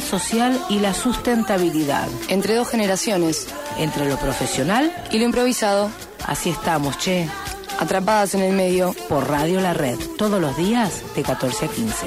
social y la sustentabilidad. Entre dos generaciones. Entre lo profesional y lo improvisado. Así estamos, che. Atrapadas en el medio. Por Radio La Red. Todos los días de 14 a 15.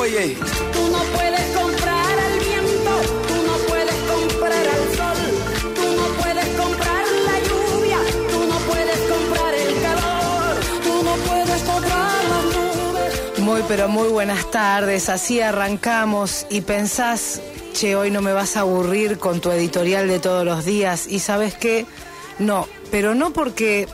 Oye, tú no puedes comprar al viento, tú no puedes comprar al sol, tú no puedes comprar la lluvia, tú no puedes comprar el calor, tú no puedes comprar las nubes. Muy, pero muy buenas tardes. Así arrancamos y pensás, che, hoy no me vas a aburrir con tu editorial de todos los días. Y sabes qué? No, pero no porque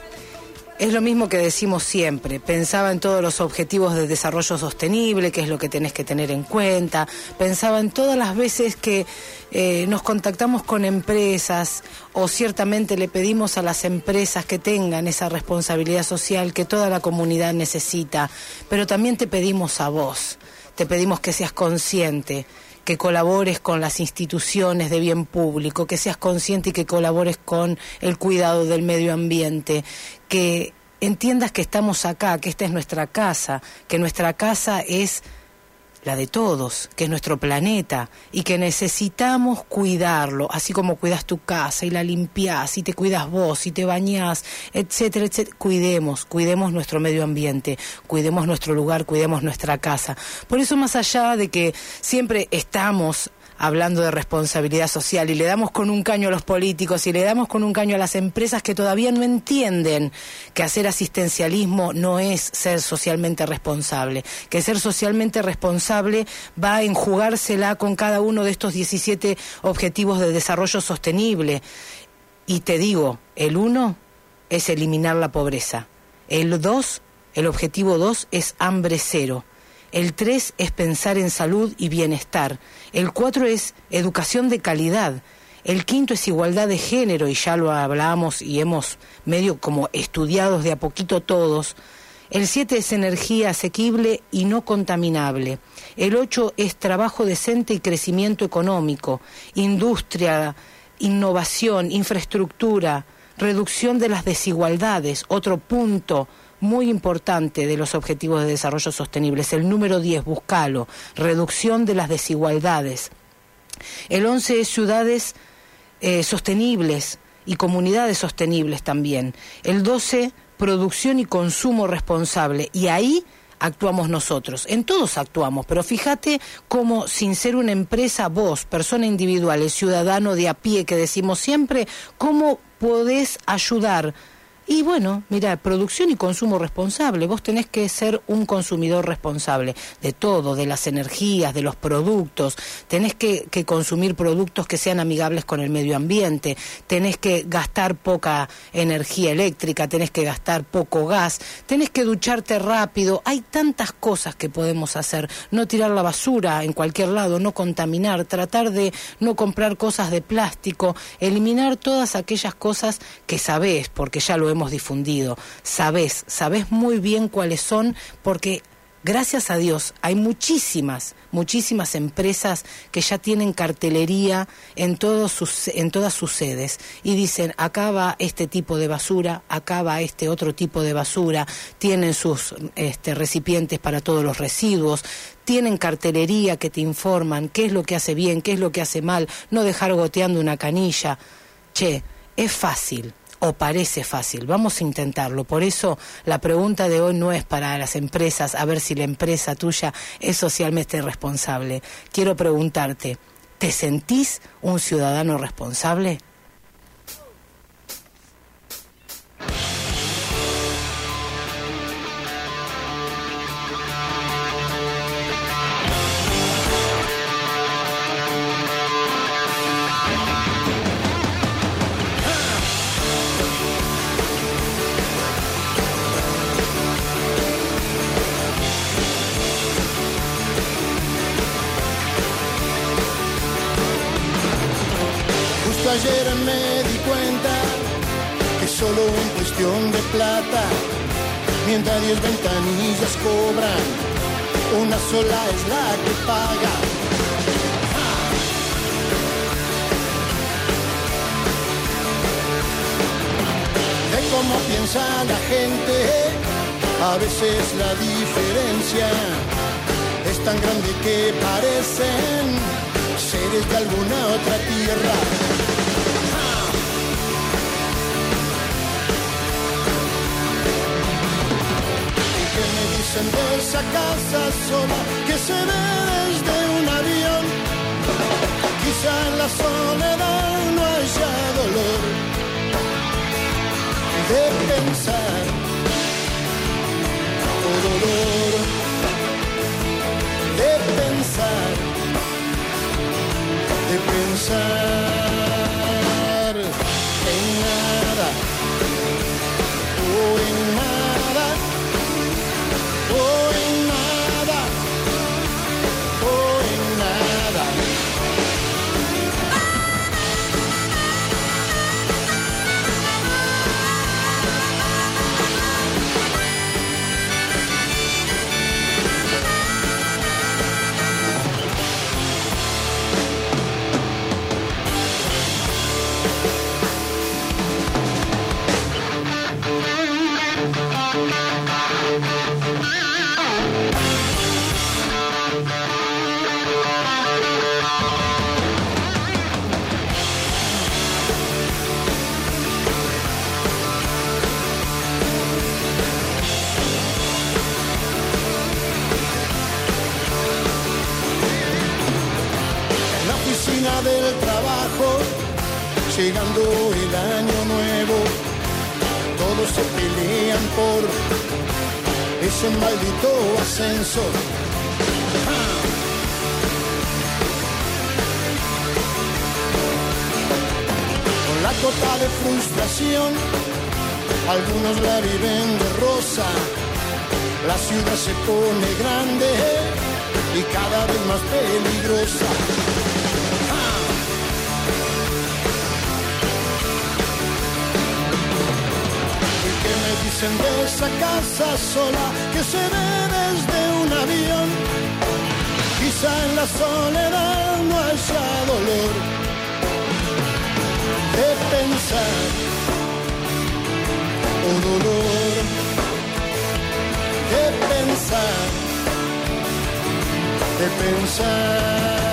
es lo mismo que decimos siempre. Pensaba en todos los objetivos de desarrollo sostenible, que es lo que tenés que tener en cuenta. Pensaba en todas las veces que eh, nos contactamos con empresas o ciertamente le pedimos a las empresas que tengan esa responsabilidad social que toda la comunidad necesita. Pero también te pedimos a vos, te pedimos que seas consciente que colabores con las instituciones de bien público, que seas consciente y que colabores con el cuidado del medio ambiente, que entiendas que estamos acá, que esta es nuestra casa, que nuestra casa es la de todos, que es nuestro planeta y que necesitamos cuidarlo, así como cuidas tu casa y la limpias y te cuidas vos y te bañás, etcétera, etcétera. Cuidemos, cuidemos nuestro medio ambiente, cuidemos nuestro lugar, cuidemos nuestra casa. Por eso más allá de que siempre estamos hablando de responsabilidad social y le damos con un caño a los políticos y le damos con un caño a las empresas que todavía no entienden que hacer asistencialismo no es ser socialmente responsable, que ser socialmente responsable va a enjugársela con cada uno de estos 17 objetivos de desarrollo sostenible. Y te digo, el uno es eliminar la pobreza, el dos, el objetivo dos es hambre cero. El 3 es pensar en salud y bienestar. El 4 es educación de calidad. El quinto es igualdad de género, y ya lo hablamos y hemos medio como estudiados de a poquito todos. El 7 es energía asequible y no contaminable. El 8 es trabajo decente y crecimiento económico, industria, innovación, infraestructura, reducción de las desigualdades, otro punto muy importante de los Objetivos de Desarrollo Sostenible. El número 10, buscalo, reducción de las desigualdades. El 11 es ciudades eh, sostenibles y comunidades sostenibles también. El 12, producción y consumo responsable. Y ahí actuamos nosotros. En todos actuamos, pero fíjate cómo sin ser una empresa, vos, persona individual, el ciudadano de a pie que decimos siempre, cómo podés ayudar y bueno, mira, producción y consumo responsable. Vos tenés que ser un consumidor responsable de todo, de las energías, de los productos. Tenés que, que, consumir productos que sean amigables con el medio ambiente. Tenés que gastar poca energía eléctrica, tenés que gastar poco gas, tenés que ducharte rápido. Hay tantas cosas que podemos hacer. No tirar la basura en cualquier lado, no contaminar, tratar de no comprar cosas de plástico, eliminar todas aquellas cosas que sabés, porque ya lo hemos hemos difundido, sabés, sabés muy bien cuáles son, porque gracias a Dios hay muchísimas, muchísimas empresas que ya tienen cartelería en, todos sus, en todas sus sedes y dicen, acá va este tipo de basura, acá va este otro tipo de basura, tienen sus este, recipientes para todos los residuos, tienen cartelería que te informan qué es lo que hace bien, qué es lo que hace mal, no dejar goteando una canilla. Che, es fácil o parece fácil. Vamos a intentarlo. Por eso la pregunta de hoy no es para las empresas, a ver si la empresa tuya es socialmente responsable. Quiero preguntarte, ¿te sentís un ciudadano responsable? Mientras diez ventanillas cobran, una sola es la que paga. De cómo piensa la gente, a veces la diferencia es tan grande que parecen seres de alguna otra tierra. De esa casa sola que se ve desde un avión? Quizá en la soledad no haya dolor. De pensar o dolor. De pensar de pensar llegando el año nuevo, todos se pelean por ese maldito ascenso. Con la cota de frustración, algunos la viven de rosa, la ciudad se pone grande y cada vez más peligrosa. Dicen de esa casa sola que se ve desde un avión? Quizá en la soledad no haya dolor de pensar o dolor de pensar de pensar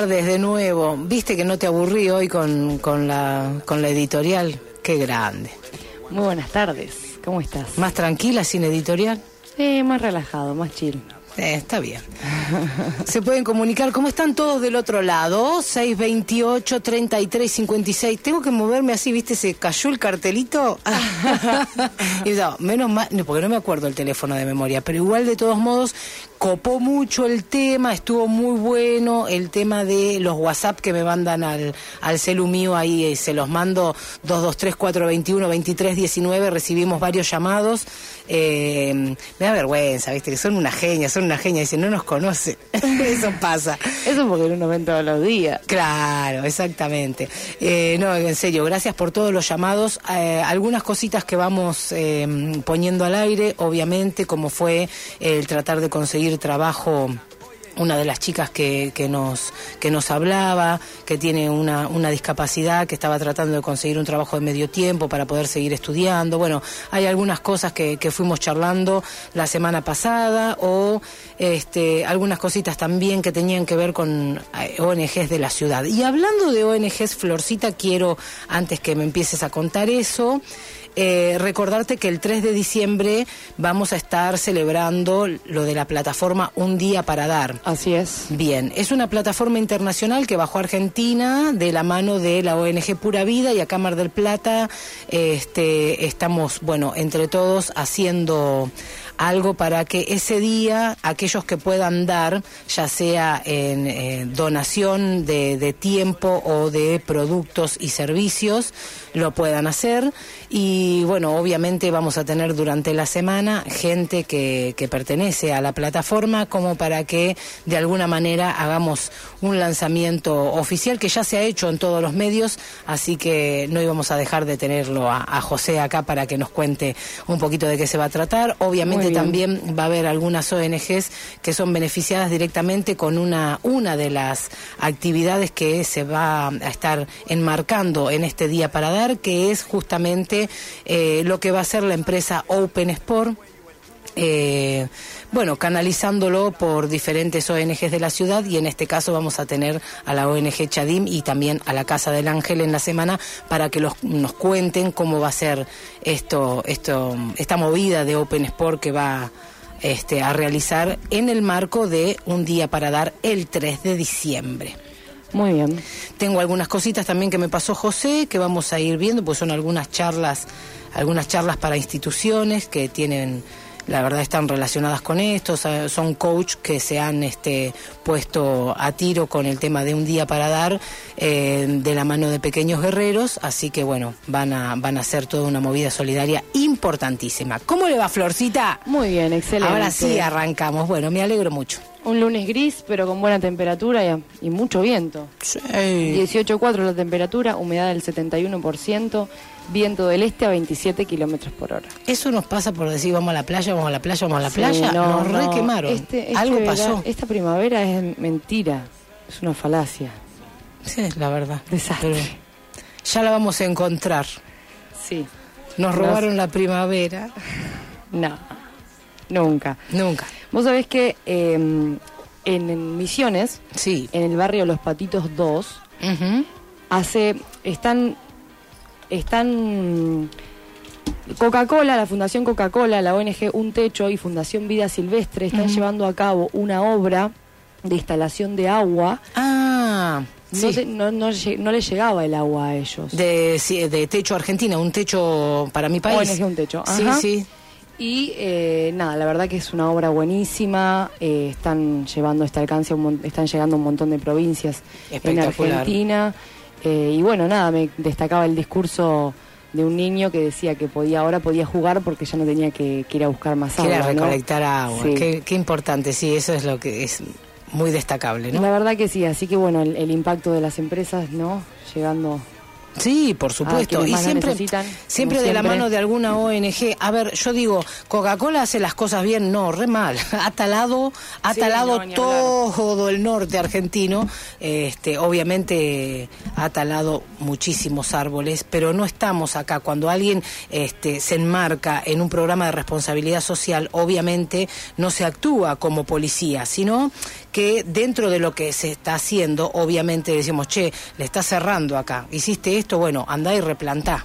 tardes de nuevo. Viste que no te aburrí hoy con, con, la, con la editorial. Qué grande. Muy buenas tardes. ¿Cómo estás? Más tranquila sin editorial. Eh, más relajado, más chill. Eh, está bien. Se pueden comunicar. ¿Cómo están todos del otro lado? 628 33 56. Tengo que moverme así, ¿viste? Se cayó el cartelito. y no, menos mal, no, porque no me acuerdo el teléfono de memoria, pero igual de todos modos, copó mucho el tema, estuvo muy bueno el tema de los WhatsApp que me mandan al, al celu mío ahí, eh, se los mando 223-421-2319, recibimos varios llamados, eh, me da vergüenza, viste, que son una genia, son una genia, dicen, no nos eso pasa. Eso porque uno ven todos los días. Claro, exactamente. Eh, no, en serio, gracias por todos los llamados. Eh, algunas cositas que vamos eh, poniendo al aire, obviamente, como fue el tratar de conseguir trabajo una de las chicas que, que nos que nos hablaba, que tiene una, una discapacidad, que estaba tratando de conseguir un trabajo de medio tiempo para poder seguir estudiando. Bueno, hay algunas cosas que, que fuimos charlando la semana pasada o este, algunas cositas también que tenían que ver con eh, ONGs de la ciudad. Y hablando de ONGs, Florcita, quiero, antes que me empieces a contar eso, eh, recordarte que el 3 de diciembre vamos a estar celebrando lo de la plataforma Un Día para Dar. Así es. Bien, es una plataforma internacional que bajó a Argentina de la mano de la ONG Pura Vida y acá Mar del Plata este, estamos, bueno, entre todos haciendo algo para que ese día aquellos que puedan dar, ya sea en eh, donación de, de tiempo o de productos y servicios, lo puedan hacer. Y bueno, obviamente vamos a tener durante la semana gente que, que pertenece a la plataforma como para que de alguna manera hagamos un lanzamiento oficial que ya se ha hecho en todos los medios, así que no íbamos a dejar de tenerlo a, a José acá para que nos cuente un poquito de qué se va a tratar. Obviamente también va a haber algunas ONGs que son beneficiadas directamente con una, una de las actividades que se va a estar enmarcando en este día para dar, que es justamente eh, lo que va a hacer la empresa Open Sport. Eh, bueno, canalizándolo por diferentes ONGs de la ciudad y en este caso vamos a tener a la ONG Chadim y también a la Casa del Ángel en la semana para que nos cuenten cómo va a ser esto, esto, esta movida de Open Sport que va este, a realizar en el marco de un día para dar el 3 de diciembre. Muy bien. Tengo algunas cositas también que me pasó José, que vamos a ir viendo, pues son algunas charlas, algunas charlas para instituciones que tienen, la verdad están relacionadas con esto, son coach que se han este, puesto a tiro con el tema de un día para dar eh, de la mano de pequeños guerreros, así que bueno, van a, van a hacer toda una movida solidaria importantísima. ¿Cómo le va Florcita? Muy bien, excelente. Ahora sí arrancamos, bueno, me alegro mucho. Un lunes gris, pero con buena temperatura y, y mucho viento. Sí. 18.4 la temperatura, humedad del 71%, viento del este a 27 kilómetros por hora. Eso nos pasa por decir vamos a la playa, vamos a la playa, vamos a la Sí, playa. no, nos no. re quemaron. Este- este Algo pasó. Esta primavera es mentira, es una falacia. Sí, es la verdad. Desastre. Pero ya la vamos a encontrar. Sí. Nos Nos- robaron la primavera. No, nunca. Nunca. Vos sabés que eh, en, en Misiones, Sí. en el barrio Los Patitos 2, Ujú. hace están están Coca-Cola, la Fundación Coca-Cola, la ONG Un Techo y Fundación Vida Silvestre están llevando a cabo una obra de instalación de agua. Ah, No, sí. te- no, no no le llegaba el agua a ellos. de, de Techo Argentina, un techo para mi país. ONG Un Techo. Sí, sí. Y eh, nada, la verdad que es una obra buenísima. eh, están llevando este alcance, a un están llegando a un montón de provincias en. Argentina. eh, y bueno, nada, me destacaba el discurso de un niño que decía que podía ahora podía jugar porque ya no tenía que, que ir a buscar más agua. ¿no? recolectar agua. Sí. Qué, qué importante, sí, eso es lo que es muy destacable, ¿no? La verdad que sí, así que bueno, el, el impacto de las empresas, ¿no? Llegando Sí, por supuesto. quienes y siempre, siempre de la mano de alguna ONG. A ver, yo digo, Coca-Cola hace las cosas bien, no, re mal. Ha talado, ha Sí, talado no, todo el norte argentino. Este, obviamente ha talado muchísimos árboles, pero no estamos acá. Cuando alguien este, se enmarca en un programa de responsabilidad social, obviamente no se actúa como policía, sino que dentro de lo que se está haciendo, obviamente decimos, che, le está cerrando acá, hiciste esto, bueno, andá y replantá.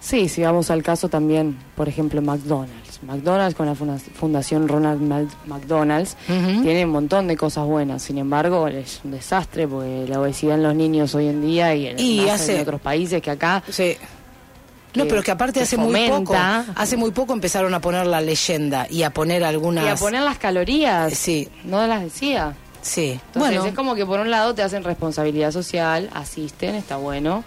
Sí, si vamos al caso también, por ejemplo, McDonald's. McDonald's con la funda- Fundación Ronald McDonald's tiene un montón de cosas buenas. Sin embargo, es un desastre porque la obesidad en los niños hoy en día y en, Y más hace- en otros países que acá Sí. No, pero que aparte que hace muy poco, hace muy poco empezaron a poner la leyenda y a poner algunas. Y a poner las calorías. Sí. No las decía. Sí. Entonces bueno, es como que por un lado te hacen responsabilidad social, asisten, está bueno,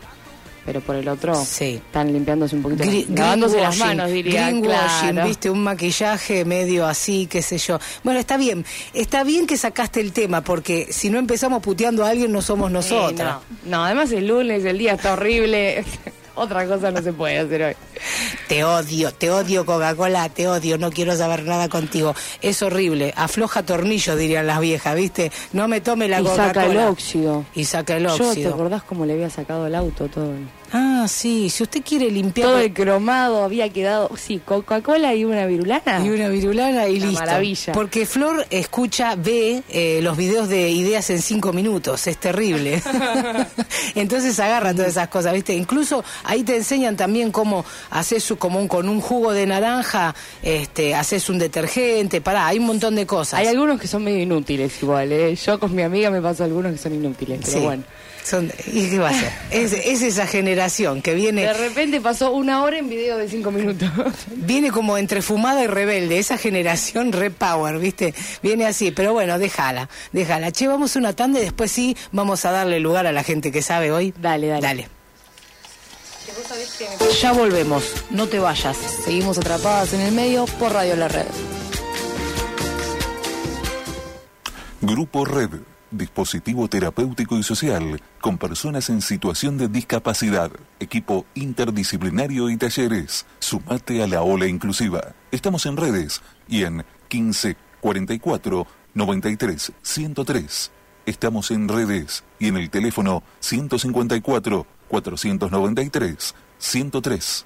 pero por el otro Sí. están limpiándose un poquito, lavándose las manos, diría. greenwashing, claro. viste, un maquillaje medio así, qué sé yo. Bueno, está bien, está bien que sacaste el tema, porque si no empezamos puteando a alguien no somos nosotras. no. no, además el lunes, el día está horrible. Otra cosa no se puede hacer hoy. Te odio, te odio Coca-Cola, te odio, no quiero saber nada contigo. Es horrible, afloja tornillo, dirían las viejas, ¿viste? No me tome la y Coca-Cola. saca el óxido. Y saca el Yo, ¿te óxido. acordás cómo le había sacado el auto todo? Ah, sí, si usted quiere limpiar... Todo el cromado había quedado, sí, Coca-Cola y una virulana. Y una virulana y Una listo. maravilla. Porque Flor escucha, ve eh, los videos de ideas en cinco minutos, es terrible. Entonces agarra todas esas cosas, ¿viste? Incluso ahí te enseñan también cómo haces su- como un, con un jugo de naranja, este, haces un detergente, pará, hay un montón de cosas. Hay algunos que son medio inútiles igual, ¿eh? Yo con mi amiga me paso algunos que son inútiles, pero Sí. bueno. Son- ¿Y qué va a ser? Es, es esa generación que viene... De repente pasó una hora en video de cinco minutos. Viene como entre fumada y rebelde, esa generación repower, ¿viste? Viene así, pero bueno, déjala, déjala. Che, vamos una tanda y después sí vamos a darle lugar a la gente que sabe hoy. Dale, dale. Dale. Ya volvemos, no te vayas. Seguimos atrapadas en el medio por Radio La Red. Grupo Red, dispositivo terapéutico y social con personas en situación de discapacidad, equipo interdisciplinario y talleres. Sumate a la ola inclusiva. Estamos en redes y en 15 44 93 103. Estamos en redes y en el teléfono 154 493 103.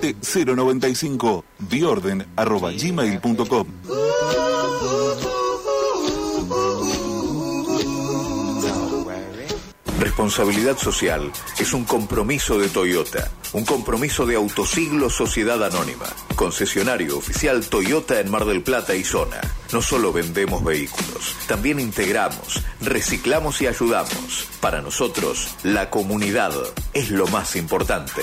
095 biorden arroba gmail.com Responsabilidad social es un compromiso de Toyota, un compromiso de Autosiglo Sociedad Anónima, concesionario oficial Toyota en Mar del Plata y zona. No solo vendemos vehículos, también integramos, reciclamos y ayudamos. Para nosotros, la comunidad es lo más importante.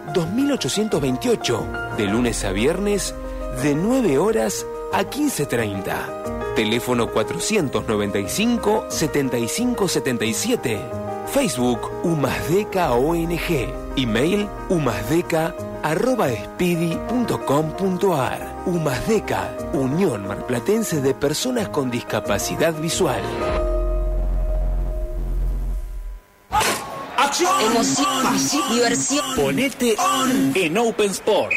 2828, de lunes a viernes, de 9 horas a 15.30. Teléfono 495-7577. Facebook Umasdeca ONG. Email umasdeca arroba speedy.com.ar. Umasdeca, Unión Marplatense de Personas con Discapacidad Visual. Emoción, diversión. Ponete on en Open Sports.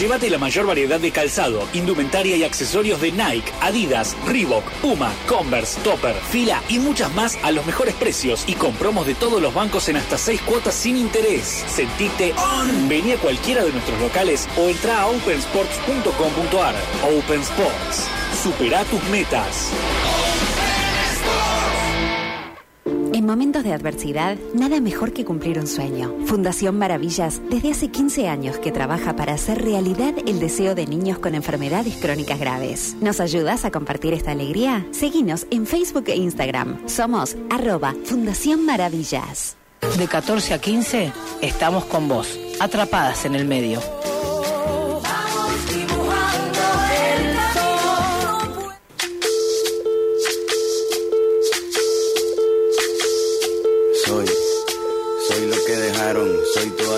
Llévate la mayor variedad de calzado, indumentaria y accesorios de Nike, Adidas, Reebok, Puma, Converse, Topper, Fila y muchas más a los mejores precios y con promos de todos los bancos en hasta 6 cuotas sin interés. Sentite on. Vení a cualquiera de nuestros locales o entra a opensports.com.ar. Open Sports. Supera tus metas. En En momentos de adversidad, nada mejor que cumplir un sueño. Fundación Maravillas, desde hace 15 años que trabaja para hacer realidad el deseo de niños con enfermedades crónicas graves. ¿Nos ayudas a compartir esta alegría? Seguinos en Facebook e Instagram. Somos arroba Fundación Maravillas. De 14 a 15 estamos con vos, atrapadas en el medio.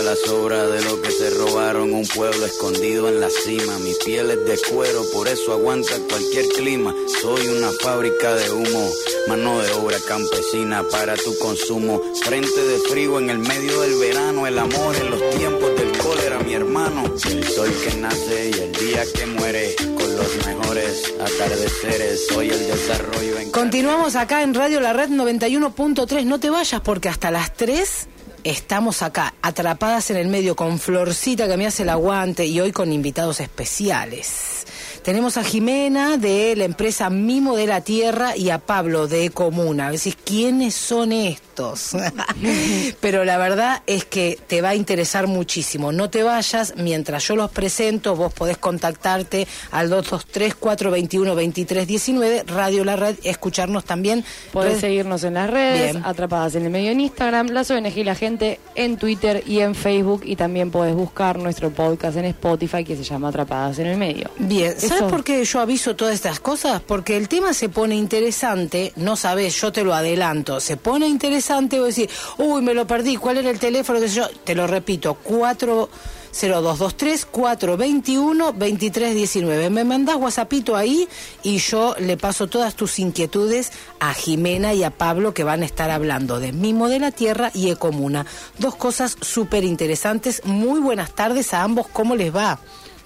La sobra de lo que se robaron. Un pueblo escondido en la cima, mi piel es de cuero, por eso aguanta cualquier clima. Soy una fábrica de humo, mano de obra campesina para tu consumo. Frente de frío en el medio del verano, el amor en los tiempos del cólera, mi hermano. El sol que nace y el día que muere, con los mejores atardeceres. Soy el desarrollo en Continuamos acá en Radio La Red 91.3. No te vayas porque hasta las 3 estamos acá, atrapadas en el medio, con Florcita que me hace el aguante y hoy con invitados especiales. Tenemos a Jimena de la empresa Mimo de la Tierra y a Pablo de Comuna. A veces, ¿quiénes son estos? Pero la verdad es que te va a interesar muchísimo. No te vayas, mientras yo los presento, vos podés contactarte al 223-421-2319, Radio La Red, escucharnos también. Podés Red- seguirnos en las redes, Bien. atrapadas en el medio en Instagram, las ONG y la gente en Twitter y en Facebook y también podés buscar nuestro podcast en Spotify que se llama Atrapadas en el medio. Bien, ¿sabes Eso. por qué yo aviso todas estas cosas? Porque el tema se pone interesante, no sabes, yo te lo adelanto, se pone interesante, vos decís, uy, me lo perdí, ¿cuál era el teléfono? ¿Qué sé yo? Te lo repito, 40223 421 2319. Me mandás WhatsAppito ahí y yo le paso todas tus inquietudes a Jimena y a Pablo que van a estar hablando de Mimo de la Tierra y Ecomuna. Dos cosas súper interesantes. Muy buenas tardes a ambos, ¿cómo les va?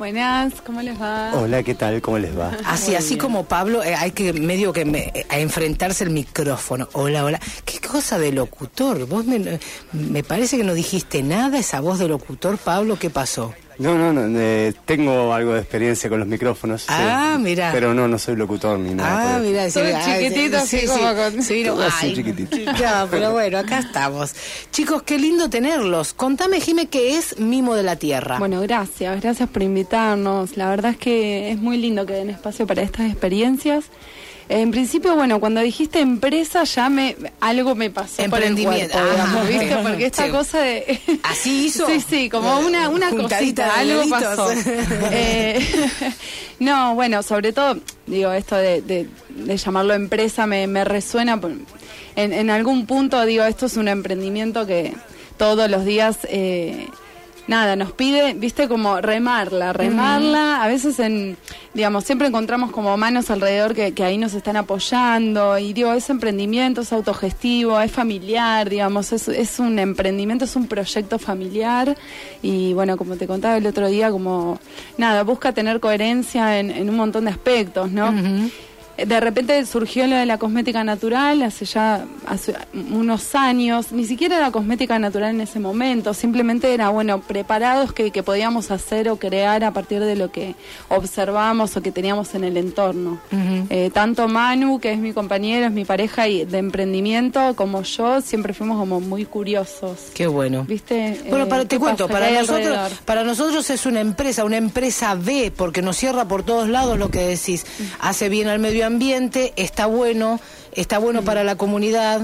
Buenas, ¿cómo les va? Hola, ¿qué tal? ¿Cómo les va? Así, Muy así bien. como Pablo, eh, hay que medio que me- eh, a enfrentarse el micrófono. Hola, hola. ¿Qué cosa de locutor? Vos me, me parece que no dijiste nada, esa voz de locutor, Pablo, ¿qué pasó? No, no, no, eh, tengo algo de experiencia con los micrófonos. Ah, sí, mira. Pero no, no soy locutor ni nada. Ah, mira, Todo chiquitito, así como con- sí, no, Todo así ay, chiquitito. No, pero bueno, acá estamos. Chicos, qué lindo tenerlos. Contame, Jime, qué es Mimo de la Tierra. Bueno, gracias, gracias por invitarnos. La verdad es que es muy lindo que den espacio para estas experiencias. En principio, bueno, cuando dijiste empresa ya me algo me pasó por el Emprendimiento. cuerpo, digamos, ¿viste? Porque esta Sí. cosa de ¿Así hizo? Sí, sí, como una una cosita, algo deditos. pasó. Eh, no, bueno, sobre todo, digo, esto de, de- de llamarlo empresa me, me resuena. en, en algún punto, digo, esto es un emprendimiento que todos los días, eh, nada, nos pide, viste, como remarla, remarla. A veces, en, digamos, siempre encontramos como manos alrededor que, que ahí nos están apoyando. Y digo, es emprendimiento, es autogestivo, es familiar, digamos, es, es un emprendimiento, es un proyecto familiar. Y bueno, como te contaba el otro día, como, nada, busca tener coherencia en, en un montón de aspectos, ¿no? De repente surgió lo de la cosmética natural hace ya hace unos años, ni siquiera era cosmética natural en ese momento, simplemente era, bueno, preparados que, que podíamos hacer o crear a partir de lo que observamos o que teníamos en el entorno. Eh, tanto Manu, que es mi compañero, es mi pareja y de emprendimiento, como yo, siempre fuimos como muy curiosos. Qué bueno. ¿Viste? Bueno, Eh, para, te ¿qué cuento, para ¿Qué hay nosotros, alrededor? para nosotros es una empresa, una empresa B, porque nos cierra por todos lados lo que decís. Hace bien al medio ambiente, está bueno, está bueno para la comunidad.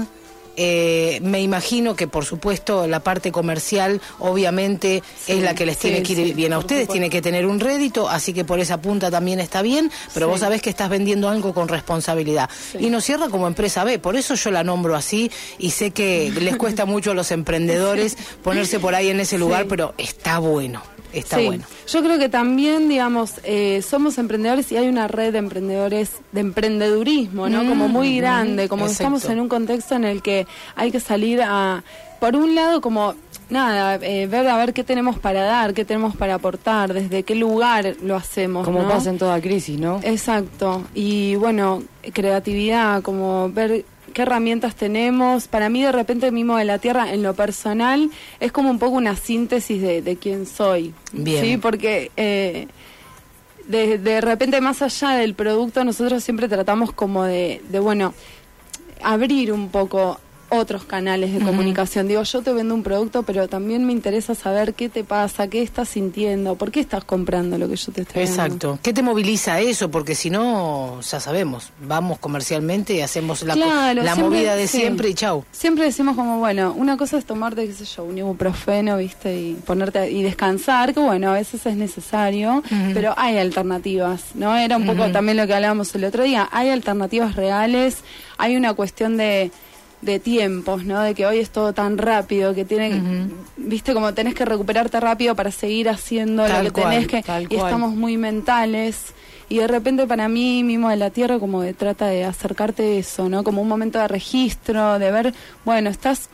Eh, me imagino que, por supuesto, la parte comercial, obviamente, es la que les sí, tiene que ir sí, bien a ustedes, supuesto. tiene que tener un rédito, así que por esa punta también está bien, pero vos sabés que estás vendiendo algo con responsabilidad. Y nos cierra como empresa B, por eso yo la nombro así y sé que les cuesta mucho a los emprendedores ponerse por ahí en ese lugar, pero está bueno, está Sí, bueno. Yo creo que también, digamos, eh, somos emprendedores y hay una red de emprendedores de emprendedurismo, ¿no? como muy Mm, grande, como que estamos en un contexto en el que hay que salir a, por un lado, como nada, eh, ver a ver qué tenemos para dar, qué tenemos para aportar, desde qué lugar lo hacemos. Como ¿no? pasa en toda crisis, ¿no? Exacto. Y bueno, creatividad, como ver qué herramientas tenemos. Para mí, de repente, Mimo de la Tierra, en lo personal, es como un poco una síntesis de, de quién soy. Bien. Sí, porque eh, de, de repente, más allá del producto, nosotros siempre tratamos como de, de bueno, abrir un poco otros canales de comunicación. Digo, yo te vendo un producto, pero también me interesa saber qué te pasa, qué estás sintiendo, por qué estás comprando lo que yo te estoy dando. Exacto. ¿Qué te moviliza a eso? Porque si no, ya sabemos, vamos comercialmente y hacemos la, Claro, la siempre- movida de sí. siempre y chau. Siempre decimos como, bueno, una cosa es tomarte, qué sé yo, un ibuprofeno, viste, y ponerte y descansar, que bueno, a veces es necesario, pero hay alternativas, ¿no? Era un poco también lo que hablábamos el otro día, hay alternativas reales, hay una cuestión de de tiempos, ¿no? De que hoy es todo tan rápido, que tiene, viste, como tenés que recuperarte rápido para seguir haciendo Tal lo que cual, tenés que, y cual. estamos muy mentales. Y de repente para mí, Mimo de la Tierra, como que trata de acercarte a eso, ¿no? Como un momento de registro, de ver, bueno, estás,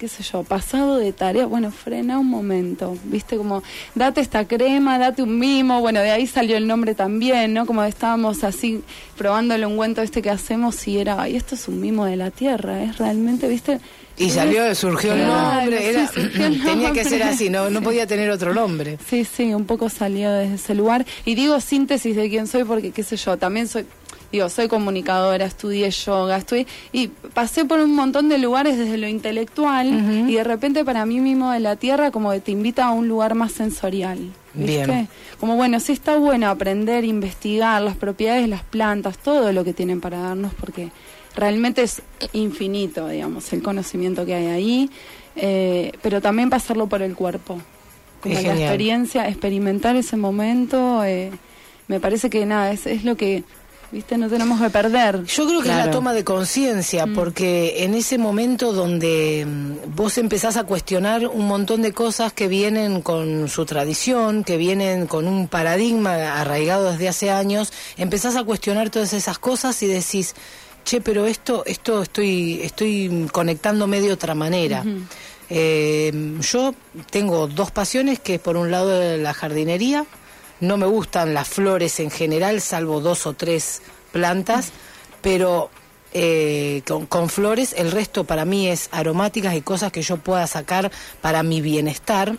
qué sé yo, pasado de tarea, bueno, frena un momento, ¿viste? Como, date esta crema, date un mimo, bueno, de ahí salió el nombre también, ¿no? Como estábamos así probando el ungüento este que hacemos y era, ay, esto es un mimo de la Tierra, es realmente, ¿viste? Y salió, surgió el nombre, sí, era, surgió el tenía que ser así, no, no podía tener otro nombre. Sí, sí, un poco salió desde ese lugar. Y digo síntesis de quién soy porque, qué sé yo, también soy, digo, soy comunicadora, estudié yoga, estudié, y pasé por un montón de lugares desde lo intelectual y de repente para mí mismo de la tierra como que te invita a un lugar más sensorial. ¿viste? Bien. Como bueno, sí está bueno aprender, investigar las propiedades de las plantas, todo lo que tienen para darnos porque realmente es infinito, digamos, el conocimiento que hay ahí, eh, pero también pasarlo por el cuerpo. Como la experiencia, experimentar ese momento, eh, me parece que nada, es, es lo que, viste, no tenemos que perder. Yo creo que es la toma de conciencia, Mm. porque en ese momento donde mm, vos empezás a cuestionar un montón de cosas que vienen con su tradición, que vienen con un paradigma arraigado desde hace años, empezás a cuestionar todas esas cosas y decís, che, pero esto, esto estoy, estoy conectándome de otra manera. Eh, yo tengo dos pasiones, que es por un lado la jardinería, no me gustan las flores en general, salvo dos o tres plantas, pero eh, con, con flores el resto para mí es aromáticas y cosas que yo pueda sacar para mi bienestar.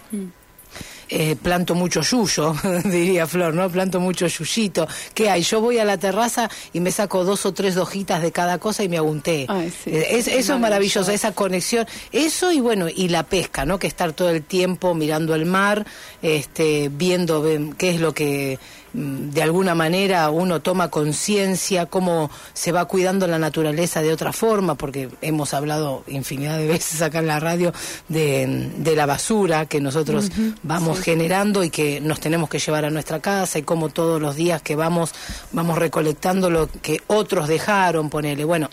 Eh, planto mucho yuyo, diría Flor, ¿no? Planto mucho yuyito. ¿Qué hay? Yo voy a la terraza y me saco dos o tres hojitas de cada cosa y me agunté. Eh, es- eso es maravilloso, esa conexión. Eso y bueno, y la pesca, ¿no? Que estar todo el tiempo mirando el mar, este, viendo qué es lo que de alguna manera uno toma conciencia, cómo se va cuidando la naturaleza de otra forma, porque hemos hablado infinidad de veces acá en la radio de, de la basura que nosotros vamos sí. generando y que nos tenemos que llevar a nuestra casa y cómo todos los días que vamos vamos recolectando lo que otros dejaron, ponele. Bueno,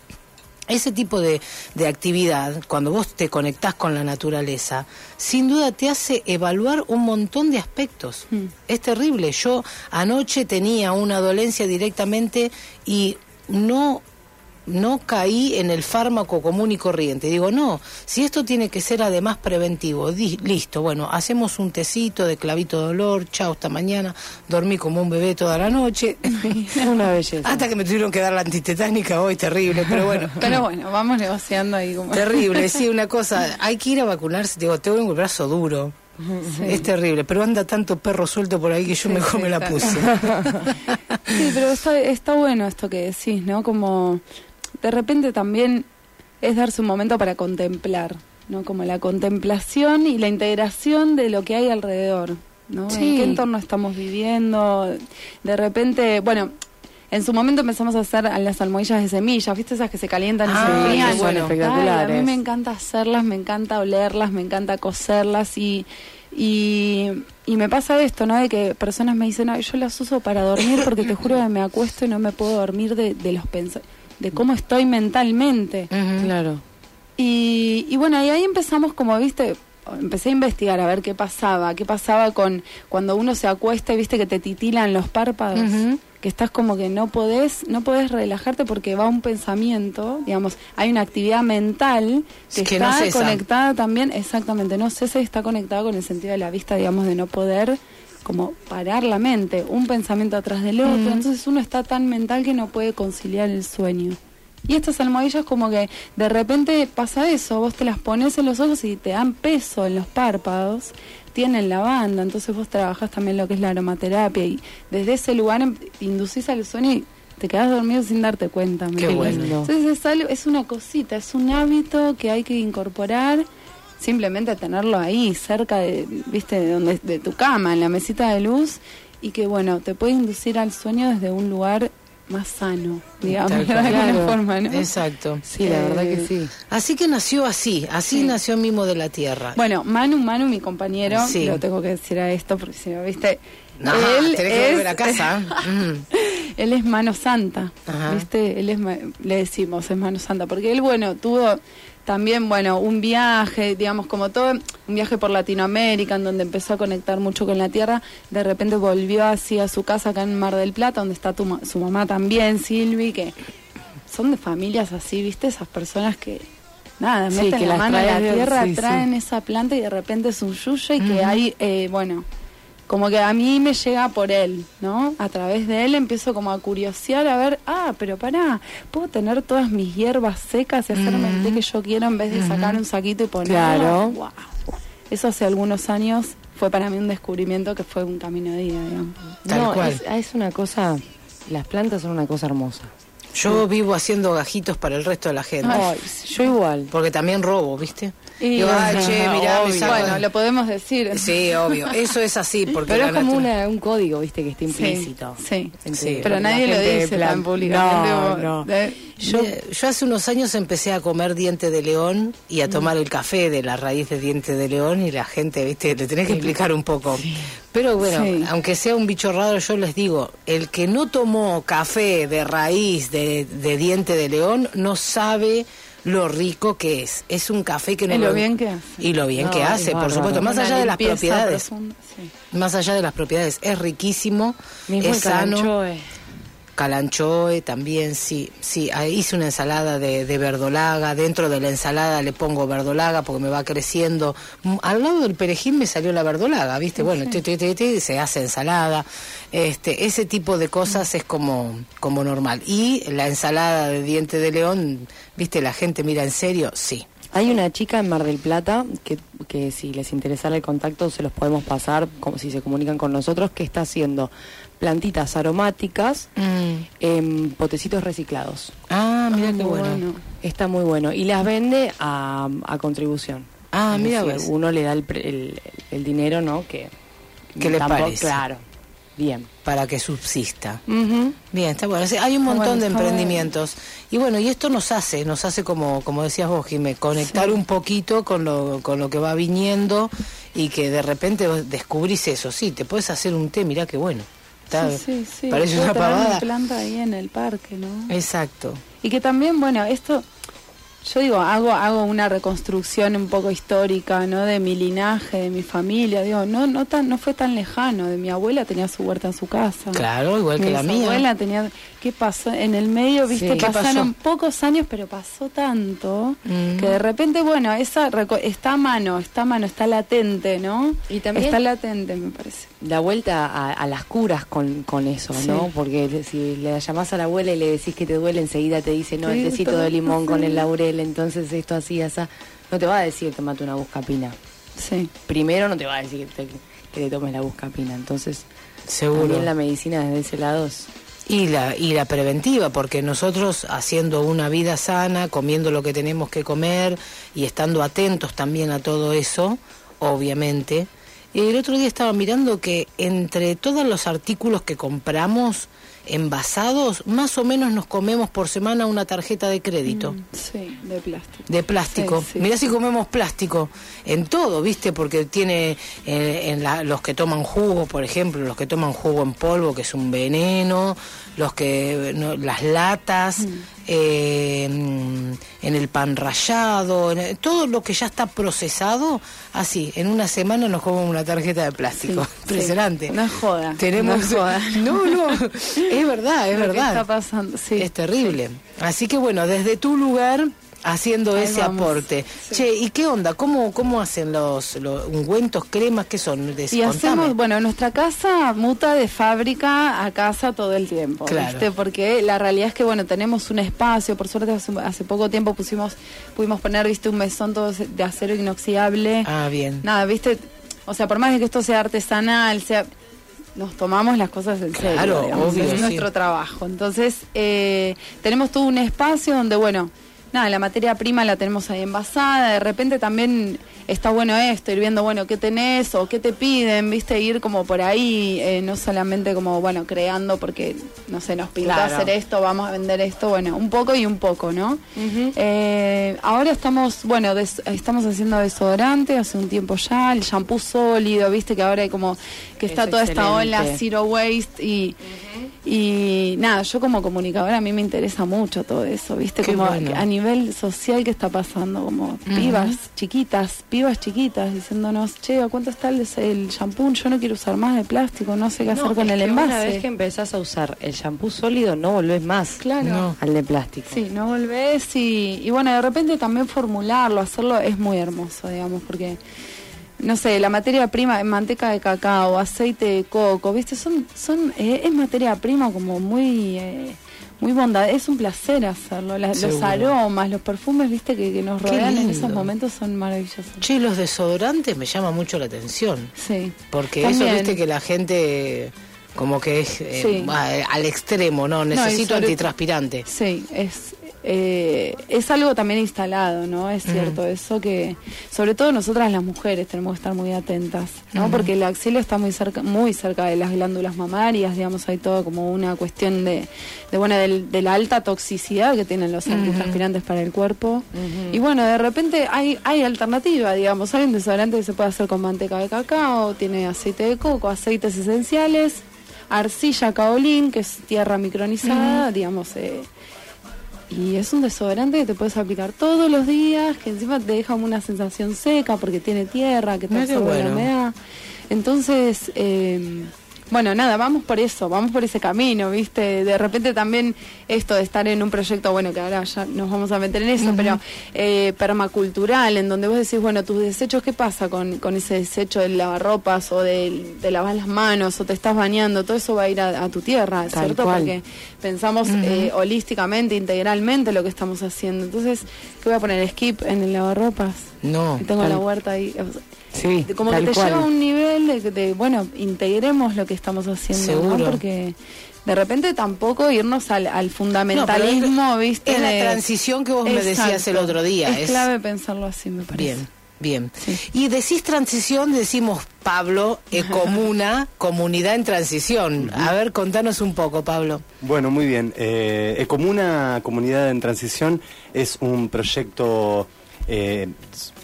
ese tipo de, de actividad, cuando vos te conectás con la naturaleza, sin duda te hace evaluar un montón de aspectos. Es terrible. Yo anoche tenía una dolencia directamente y no no caí en el fármaco común y corriente. Digo, no, si esto tiene que ser además preventivo, di- listo, bueno, hacemos un tecito de clavito de dolor, chao, hasta mañana, dormí como un bebé toda la noche. Una belleza. Hasta que me tuvieron que dar la antitetánica hoy, terrible, pero bueno. Pero bueno, vamos negociando ahí como... Terrible, sí, una cosa, hay que ir a vacunarse, digo, tengo el brazo duro. Sí. Es terrible, pero anda tanto perro suelto por ahí que yo mejor sí, me la puse. Sí, pero está, está bueno esto que decís, ¿no? Como de repente también es darse un momento para contemplar, ¿no? Como la contemplación y la integración de lo que hay alrededor, ¿no? Sí. ¿En qué entorno estamos viviendo? De repente, bueno, en su momento empezamos a hacer las almohadillas de semillas, ¿viste? Esas que se calientan y Ah, se enfrían. sí, son Ay, a espectaculares. mí me encanta hacerlas, me encanta olerlas, me encanta coserlas y... Y, y me pasa esto, ¿no? De que personas me dicen, Ay, yo las uso para dormir porque te juro que me acuesto y no me puedo dormir de, de los pens de cómo estoy mentalmente. Claro. Y, y bueno, y ahí empezamos como, viste, empecé a investigar a ver qué pasaba, qué pasaba con cuando uno se acuesta y viste que te titilan los párpados, que estás como que no podés, no podés relajarte porque va un pensamiento, digamos, hay una actividad mental que, está conectada también, exactamente, no cesa y está conectada con el sentido de la vista, digamos, de no poder como parar la mente, un pensamiento atrás del otro, Ujú. entonces uno está tan mental que no puede conciliar el sueño. Y estas almohadillas como que de repente pasa eso, vos te las pones en los ojos y te dan peso en los párpados, tienen lavanda, entonces vos trabajás también lo que es la aromaterapia y desde ese lugar em- inducís al sueño y te quedas dormido sin darte cuenta. ¿me Qué bueno. Entonces es, algo, es una cosita, es un hábito que hay que incorporar, simplemente tenerlo ahí, cerca de, viste, de, donde, de tu cama, en la mesita de luz, y que bueno, te puede inducir al sueño desde un lugar más sano, digamos, de alguna Claro. forma, ¿no? Exacto. Sí, la verdad que sí. Así que nació así, así nació Mimo de la Tierra. Bueno, Manu, Manu, mi compañero, Sí. lo tengo que decir a esto porque si no, viste, No, él tenés que es, volver a casa. Mm. él es mano santa, Ajá. viste, él es, ma- le decimos, es mano santa, porque él, bueno, tuvo también, bueno, un viaje, digamos, como todo, un viaje por Latinoamérica, en donde empezó a conectar mucho con la tierra, de repente volvió así a su casa acá en Mar del Plata, donde está tu su mamá también, Silvi, que son de familias así, viste, esas personas que nada, Sí, meten que la mano en la tierra, sí, sí. traen esa planta y de repente es un yuyo y que hay, eh, bueno, como que a mí me llega por él, ¿no? A través de él empiezo como a curiosear, a ver, ah, pero pará, puedo tener todas mis hierbas secas y hacerme el té que yo quiero en vez de sacar un saquito y ponerlo. Claro. Eso hace algunos años fue para mí un descubrimiento que fue un camino de ida, digamos. Tal no, cual. Es, es una cosa, las plantas son una cosa hermosa. Yo vivo haciendo gajitos para el resto de la gente. Ay, yo igual. Porque también robo, ¿viste? Y- Digo, ay, Ajá, che, mirá, me obvio. saco- Bueno, lo podemos decir. Sí, obvio. Eso es así. Porque Pero la es como una- un código, viste, que está implícito. Sí, Sí. Pero nadie lo dice tan públicamente. No, como- no. de- Yo, yo hace unos años empecé a comer diente de león y a tomar el café de la raíz de diente de león y la gente, viste, le tenés que explicar un poco. Pero bueno, Sí. aunque sea un bicho raro, yo les digo, el que no tomó café de raíz de, de diente de león no sabe lo rico que es. Es un café que no Y lo bien que hace. Y lo bien No, que es hace, por supuesto, más allá de las propiedades. profunda, sí. Más allá de las propiedades, es riquísimo, Mismo es el sano. calanchoe. Calanchoe también, sí, sí. Hice una ensalada de, de verdolaga. Dentro de la ensalada le pongo verdolaga porque me va creciendo. Mm, Al lado del perejil me salió la verdolaga, ¿viste? Bueno, ti, se hace ensalada. Este, ese tipo de cosas es como, como normal. Y la ensalada de diente de león, ¿viste? La gente mira en serio, sí. Hay una chica en Mar del Plata que, que si les interesara el contacto se los podemos pasar, como si se comunican con nosotros, que está haciendo plantitas aromáticas en potecitos reciclados. Ah, mira Ah, qué bueno. bueno. Está muy bueno. Y las vende a, a contribución. Ah, Es mira decir, uno le da el, el, el dinero, ¿no? Que, ¿Qué le tampoco- parece? Claro. Bien. Para que subsista. Bien, está bueno. Hay un montón bueno, de emprendimientos. Y bueno, y esto nos hace, nos hace como, como decías vos, Jimé, conectar un poquito con lo, con lo que va viniendo y que de repente descubrís eso. Sí, te puedes hacer un té, mirá qué bueno. Está- Sí, sí, sí. Parece Puedo una mi pavada. planta ahí en el parque, ¿no? Exacto. Y que también, bueno, esto, yo digo, hago, hago una reconstrucción un poco histórica, ¿no? De mi linaje, de mi familia, digo, no, no tan, no fue tan lejano, de mi abuela tenía su huerta en su casa. Claro, igual que Mi la mía. abuela tenía, ¿qué pasó? En el medio, viste, Sí. ¿Qué pasaron pasó? pocos años, pero pasó tanto Mm. que de repente, bueno, esa reco- está a mano, está a mano, está latente, ¿no? Y también- está latente, me parece. La vuelta a, a las curas con, con eso, ¿no? Porque si le llamás a la abuela y le decís que te duele, enseguida te dice, no, el Sí, tecito todo- de limón con el laurel, entonces esto así, así. No te va a decir tomate una buscapina. Sí. Primero no te va a decir que te, que te tomes la buscapina. Entonces, Seguro. también la medicina desde ese lado es... Y la, y la preventiva, porque nosotros haciendo una vida sana, comiendo lo que tenemos que comer y estando atentos también a todo eso, obviamente. El otro día estaba mirando que entre todos los artículos que compramos envasados, más o menos nos comemos por semana una tarjeta de crédito. Sí, de plástico. De plástico. Sí, sí. Mirá si comemos plástico en todo, ¿viste? Porque tiene eh, en la- los que toman jugo, por ejemplo, los que toman jugo en polvo, que es un veneno, los que no, las latas, Mm. eh, mm, en el pan rallado, en- todo lo que ya está procesado, así, en una semana nos comemos una tarjeta de plástico. Sí, Impresionante. No joda. Tenemos No joda. No, no, es verdad, es Lo que verdad. está pasando, sí. Es terrible. Así que bueno, desde tu lugar haciendo Ahí ese vamos. aporte. Che, ¿y qué onda? ¿Cómo, cómo hacen los, los ungüentos, cremas? ¿Qué son? Des- Y contame. hacemos, bueno, nuestra casa muta de fábrica a casa todo el tiempo, Claro. ¿viste? Porque la realidad es que, bueno, tenemos un espacio, por suerte hace, hace poco tiempo pusimos, pudimos poner, viste, un mesón todo de acero inoxidable. Ah, bien. Nada, viste, o sea, por más de que esto sea artesanal, sea nos tomamos las cosas en serio. Claro, digamos, obvio, es sí. nuestro trabajo. Entonces, eh, tenemos todo un espacio donde, bueno, nada, la materia prima la tenemos ahí envasada. De repente también está bueno esto, ir viendo, bueno, qué tenés o qué te piden, viste, ir como por ahí, eh, no solamente como, bueno, creando porque, no sé, nos pintó Claro. hacer esto, vamos a vender esto, bueno, un poco y un poco, ¿no? Eh, ahora estamos, bueno, des- estamos haciendo desodorante hace un tiempo ya, el shampoo sólido, viste que ahora hay como que está Es toda esta ola zero waste y, y nada, yo como comunicadora a mí me interesa mucho todo eso, viste, Qué como bueno. a nivel social que está pasando, como pibas chiquitas, pibas chiquitas diciéndonos, che, ¿a cuánto está el, el shampoo? Yo no quiero usar más de plástico, no sé qué hacer No, con es el que envase. Una vez que empezás a usar el shampoo sólido, no volvés más Claro. No. al de plástico. Sí, no volvés y, y bueno, de repente también formularlo, hacerlo es muy hermoso, digamos, porque, no sé, la materia prima, manteca de cacao, aceite de coco, ¿viste? Son, son eh, es materia prima como muy... eh, muy bondad, es un placer hacerlo. La- los aromas, los perfumes, viste, que, que nos rodean en esos momentos son maravillosos. Che, los desodorantes me llama mucho la atención. Sí. Porque También. eso, viste, que la gente como que es eh, Sí. eh, al extremo, ¿no? Necesito sobre- antitranspirante. Sí, es, eh, es algo también instalado, ¿no? Es cierto eso que, sobre todo nosotras las mujeres tenemos que estar muy atentas, ¿no? Porque la axila está muy cerca, muy cerca de las glándulas mamarias, digamos, hay todo como una cuestión de, de bueno, del- de la alta toxicidad que tienen los antitranspirantes para el cuerpo. Y bueno, de repente hay, hay alternativa, digamos, hay un desodorante que se puede hacer con manteca de cacao, tiene aceite de coco, aceites esenciales, arcilla caolín, que es tierra micronizada, digamos, eh, y es un desodorante que te puedes aplicar todos los días, que encima te deja una sensación seca porque tiene tierra, que te absorbe la humedad. Entonces, eh, bueno, nada, vamos por eso, vamos por ese camino, ¿viste? De repente también esto de estar en un proyecto, bueno, que ahora ya nos vamos a meter en eso, pero eh, permacultural, en donde vos decís, bueno, tus desechos, ¿qué pasa con, con ese desecho del lavarropas o de, de lavar las manos o te estás bañando? Todo eso va a ir a, a tu tierra, Tal ¿cierto? cual. Porque pensamos eh, holísticamente, integralmente lo que estamos haciendo. Entonces, ¿qué voy a poner? ¿Skip en el lavarropas? No. Y tengo tal- la huerta ahí. Sí, como tal que te cual. lleva a un nivel de, que de, bueno, integremos lo que estamos haciendo, ¿no? Seguro. Porque de repente tampoco irnos al, al fundamentalismo, es- ¿viste? es la de- transición que vos me decías el otro día, Es, es- clave pensarlo así, me parece. Bien, bien. Y decís transición, decimos Pablo, eh, comuna, comunidad en transición. A ver, contanos un poco, Pablo. Bueno, muy bien. Eh, Ecomuna Comunidad en Transición es un proyecto eh,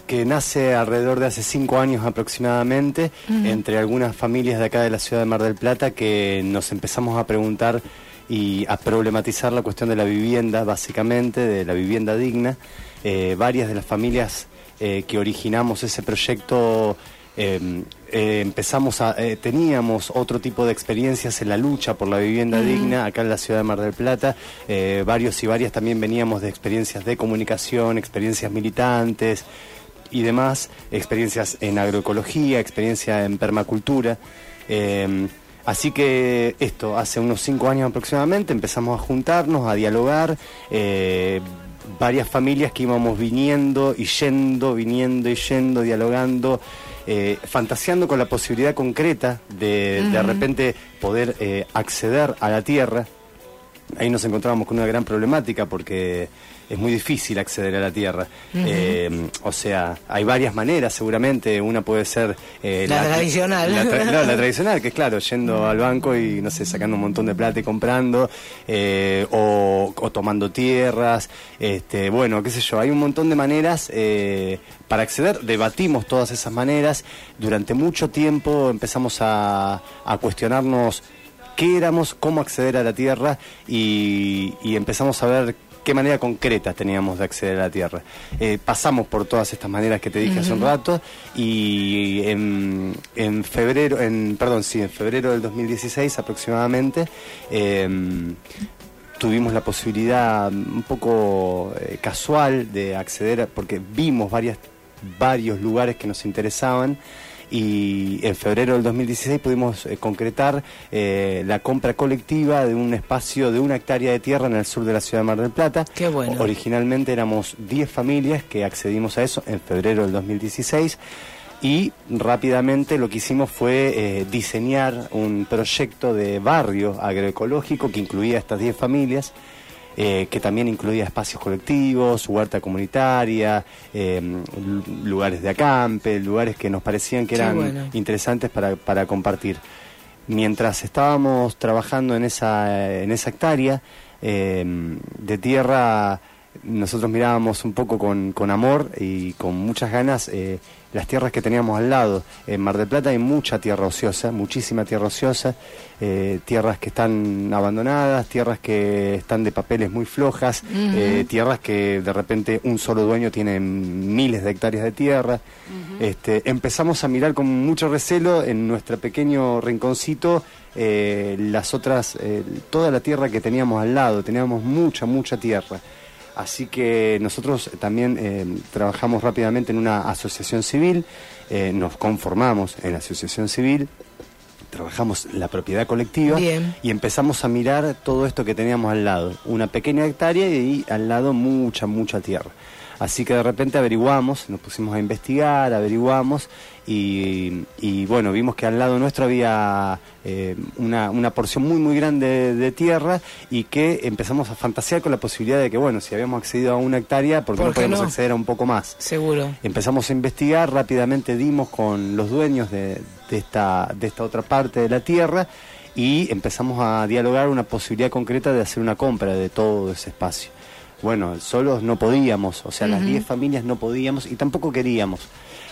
que nace alrededor de hace cinco años aproximadamente entre algunas familias de acá de la ciudad de Mar del Plata que nos empezamos a preguntar y a problematizar la cuestión de la vivienda, básicamente, de la vivienda digna. Eh, varias de las familias eh, que originamos ese proyecto eh, empezamos a eh, teníamos otro tipo de experiencias en la lucha por la vivienda digna acá en la ciudad de Mar del Plata. Eh, varios y varias también veníamos de experiencias de comunicación experiencias militantes y demás experiencias en agroecología experiencia en permacultura. Eh, Así que esto, hace unos cinco años aproximadamente empezamos a juntarnos, a dialogar, eh, varias familias que íbamos viniendo y yendo, viniendo y yendo, dialogando, eh, fantaseando con la posibilidad concreta de de repente poder eh, acceder a la tierra. Ahí nos encontramos con una gran problemática porque es muy difícil acceder a la tierra. Eh, o sea, hay varias maneras seguramente. Una puede ser... eh, La tradicional. La, tra- no, la tradicional, que es claro, yendo al banco y, no sé, sacando un montón de plata y comprando, eh, o, o tomando tierras, este, bueno, qué sé yo, hay un montón de maneras para acceder, debatimos todas esas maneras, durante mucho tiempo empezamos a, a cuestionarnos qué éramos, cómo acceder a la tierra y, y empezamos a ver qué manera concreta teníamos de acceder a la tierra. Eh, pasamos por todas estas maneras que te dije hace un rato y en, en febrero, en, perdón, sí, en febrero del 2016 aproximadamente, em, tuvimos la posibilidad un poco eh, casual de acceder, a- porque vimos varias, varios lugares que nos interesaban y en febrero del 2016 pudimos eh, concretar eh, la compra colectiva de un espacio de una hectárea de tierra en el sur de la ciudad de Mar del Plata. Qué bueno. Originalmente éramos 10 familias que accedimos a eso en febrero del 2016. y rápidamente lo que hicimos fue eh, diseñar un proyecto de barrio agroecológico que incluía estas 10 familias. Eh, que también incluía espacios colectivos, huerta comunitaria, eh, lu- lugares de acampe, lugares que nos parecían que eran bueno. interesantes para, para compartir. Mientras estábamos trabajando en esa, en esa hectárea eh, de tierra, nosotros mirábamos un poco con, con amor y con muchas ganas eh, las tierras que teníamos al lado. En Mar del Plata hay mucha tierra ociosa, muchísima tierra ociosa, eh, tierras que están abandonadas, tierras que están de papeles muy flojas, eh, tierras que de repente un solo dueño tiene miles de hectáreas de tierra. este, empezamos a mirar con mucho recelo en nuestro pequeño rinconcito eh, las otras, eh, toda la tierra que teníamos al lado, teníamos mucha, mucha tierra. Así que nosotros también eh, trabajamos rápidamente en una asociación civil, eh, nos conformamos en la asociación civil, trabajamos la propiedad colectiva Bien. y empezamos a mirar todo esto que teníamos al lado. Una pequeña hectárea y al lado mucha, mucha tierra. Así que de repente averiguamos, nos pusimos a investigar, averiguamos y, y bueno, vimos que al lado nuestro había eh, una, una porción muy, muy grande de, de tierra y que empezamos a fantasear con la posibilidad de que, bueno, si habíamos accedido a una hectárea, ¿por qué ¿Por no no? acceder a un poco más? Seguro. Empezamos a investigar, rápidamente dimos con los dueños de, de esta, de esta otra parte de la tierra y empezamos a dialogar una posibilidad concreta de hacer una compra de todo ese espacio. Bueno, solos no podíamos, o sea, las Ujú. 10 familias no podíamos y tampoco queríamos.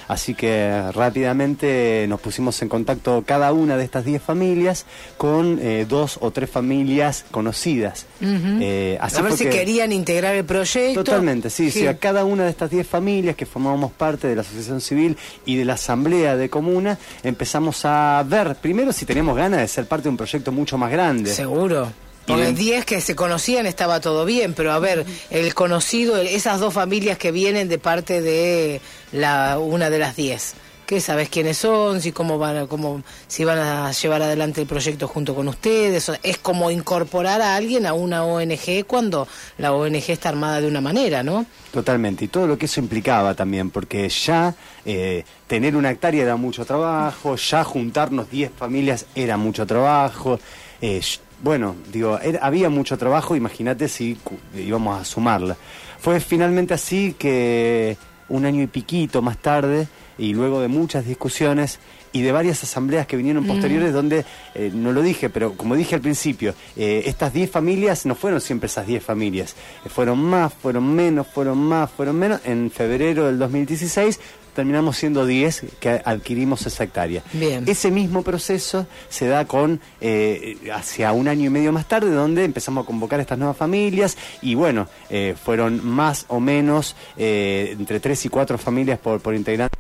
Así que rápidamente nos pusimos en contacto cada una de estas 10 familias con eh, dos o tres familias conocidas. Eh, así a ver si que- querían integrar el proyecto. Totalmente, sí, sí. A cada una de estas 10 familias que formábamos parte de la asociación civil y de la asamblea de comuna, empezamos a ver primero si teníamos ganas de ser parte de un proyecto mucho más grande. Seguro. Porque de- 10 que se conocían estaba todo bien, pero a ver, el conocido, esas dos familias que vienen de parte de la una de las 10. ¿Qué sabes quiénes son? Si cómo van, a- cómo, si van a llevar adelante el proyecto junto con ustedes. Es como incorporar a alguien a una ONG cuando la ONG está armada de una manera, ¿no? Totalmente, y todo lo que eso implicaba también, porque ya eh, tener una hectárea era mucho trabajo, ya juntarnos 10 familias era mucho trabajo. eh, bueno, digo, era- había mucho trabajo, imagínate si íbamos a sumarla. Fue finalmente así que un año y piquito más tarde, y luego de muchas discusiones y de varias asambleas que vinieron Mm. posteriores, donde, eh, no lo dije, pero como dije al principio, eh, estas 10 familias no fueron siempre esas 10 familias, Eh, fueron más, fueron menos, fueron más, fueron menos. En febrero del 2016 terminamos siendo 10 que adquirimos esa hectárea. Bien. Ese mismo proceso se da con eh, hacia un año y medio más tarde, donde empezamos a convocar estas nuevas familias y bueno, eh, fueron más o menos eh, entre 3 y 4 familias por, por integrante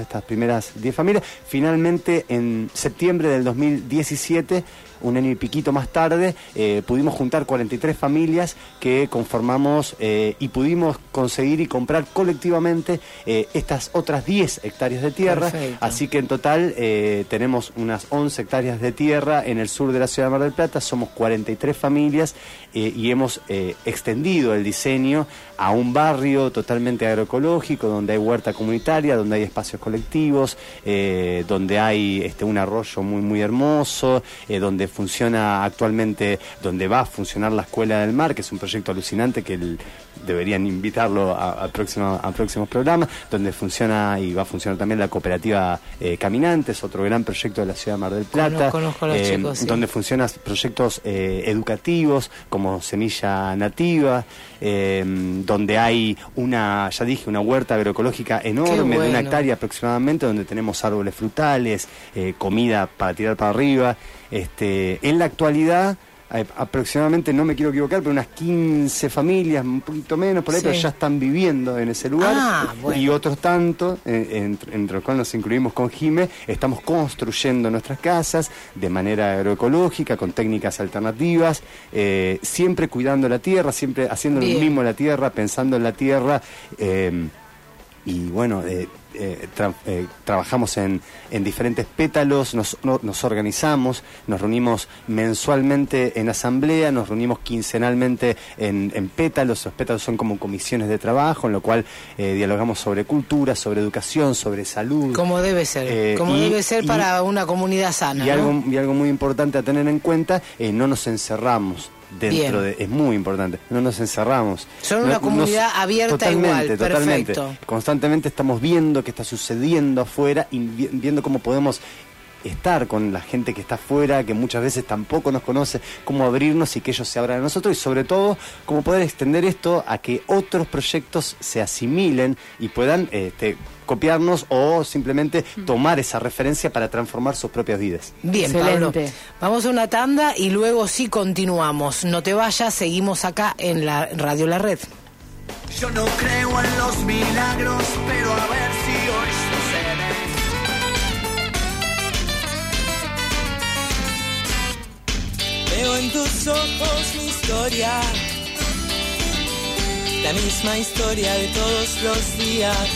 estas primeras 10 familias. Finalmente, en septiembre del 2017, un año y piquito más tarde, eh, pudimos juntar 43 familias que conformamos eh, y pudimos conseguir y comprar colectivamente eh, estas otras 10 hectáreas de tierra. Perfecto. Así que en total tenemos unas 11 hectáreas de tierra en el sur de la ciudad de Mar del Plata, somos 43 familias y hemos extendido el diseño a un barrio totalmente agroecológico, donde hay huerta comunitaria, donde hay espacios colectivos, donde hay este, un arroyo muy, muy hermoso, eh, funciona actualmente, donde va a funcionar la Escuela del Mar, que es un proyecto alucinante que el- deberían invitarlo a, a próximo- a próximos programas, donde funciona y va a funcionar también la cooperativa eh, Caminantes, otro gran proyecto de la ciudad de Mar del Plata, conozco a los eh, chicos, sí. donde funcionan proyectos eh, educativos como Semilla Nativa, eh, donde hay una, ya dije, una huerta agroecológica enorme de una hectárea aproximadamente, donde tenemos árboles frutales, eh, comida para tirar para arriba. Este, en la actualidad, aproximadamente, no me quiero equivocar, pero unas 15 familias, un poquito menos por ahí, Sí. pero ya están viviendo en ese lugar. Ah, bueno. Y otros tantos, eh, entre, entre los cuales nos incluimos con Jime, estamos construyendo nuestras casas de manera agroecológica, con técnicas alternativas, eh, siempre cuidando la tierra, siempre haciendo lo mismo la tierra, pensando en la tierra. eh, y bueno, eh, eh, tra- eh, trabajamos en, en diferentes pétalos, nos, no- nos organizamos, nos reunimos mensualmente en asamblea, nos reunimos quincenalmente en, en pétalos, los pétalos son como comisiones de trabajo, en lo cual eh, dialogamos sobre cultura, sobre educación, sobre salud. Como debe ser, Eh, como y- debe ser y- para una comunidad sana. y ¿no? algo, y algo muy importante a tener en cuenta, eh, no nos encerramos dentro Bien. de... Es muy importante, no nos encerramos. Son una no- comunidad abierta totalmente, igual, totalmente. perfecto. Constantemente estamos viendo qué está sucediendo afuera y vi- viendo cómo podemos estar con la gente que está afuera, que muchas veces tampoco nos conoce, cómo abrirnos y que ellos se abran a nosotros y sobre todo cómo poder extender esto a que otros proyectos se asimilen y puedan este, copiarnos o simplemente tomar esa referencia para transformar sus propias vidas. Bien, Pablo. Vamos a una tanda y luego sí continuamos. No te vayas, seguimos acá en la Radio La Red. Yo no creo en los milagros, pero a ver si Veo en tus ojos mi historia, la misma historia de todos los días.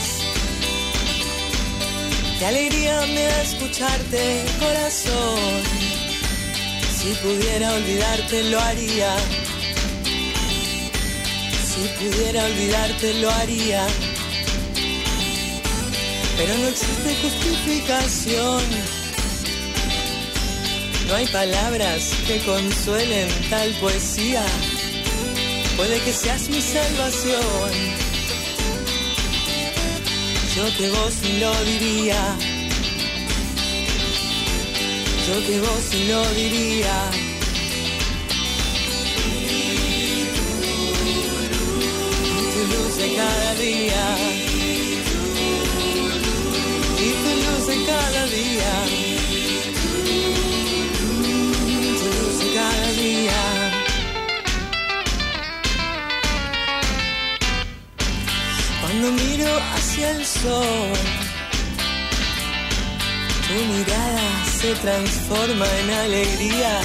Qué alegría me da escucharte, corazón. Si pudiera olvidarte lo haría. Si pudiera olvidarte lo haría. Pero no existe justificación. No hay palabras que consuelen tal poesía. Puede que seas mi salvación. Yo que vos lo diría. Yo que vos lo diría. Y tu luz de cada día. Y tu luz de cada día. Cuando miro hacia el sol, tu mirada se transforma en alegría.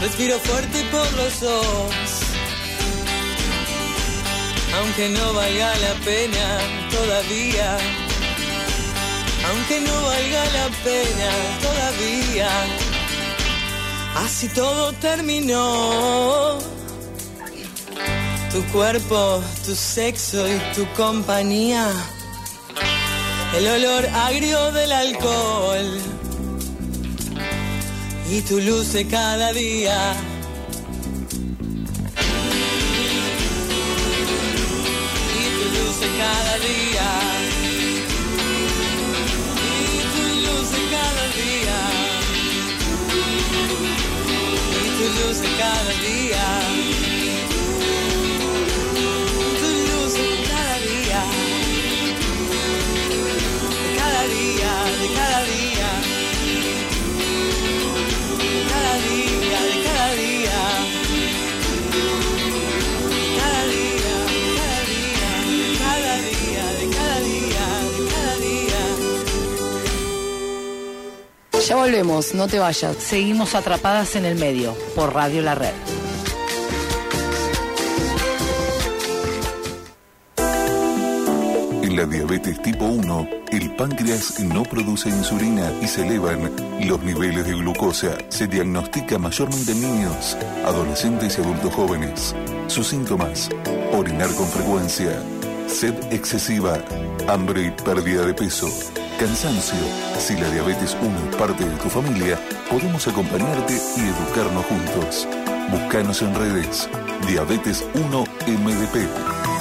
Respiro fuerte por los dos, aunque no valga la pena todavía. Aunque no valga la pena todavía. Así todo terminó. Tu cuerpo, tu sexo y tu compañía. El olor agrio del alcohol. Y tu luz de cada día. De cada día. Ya volvemos, no te vayas. Seguimos atrapadas en el medio por Radio La Red. En la diabetes tipo 1, el páncreas no produce insulina y se elevan los niveles de glucosa. Se diagnostica mayormente en niños, adolescentes y adultos jóvenes. Sus síntomas, orinar con frecuencia, sed excesiva, hambre y pérdida de peso, cansancio. Si la diabetes 1 es parte de tu familia, podemos acompañarte y educarnos juntos. Búscanos en redes. Diabetes 1 MDP.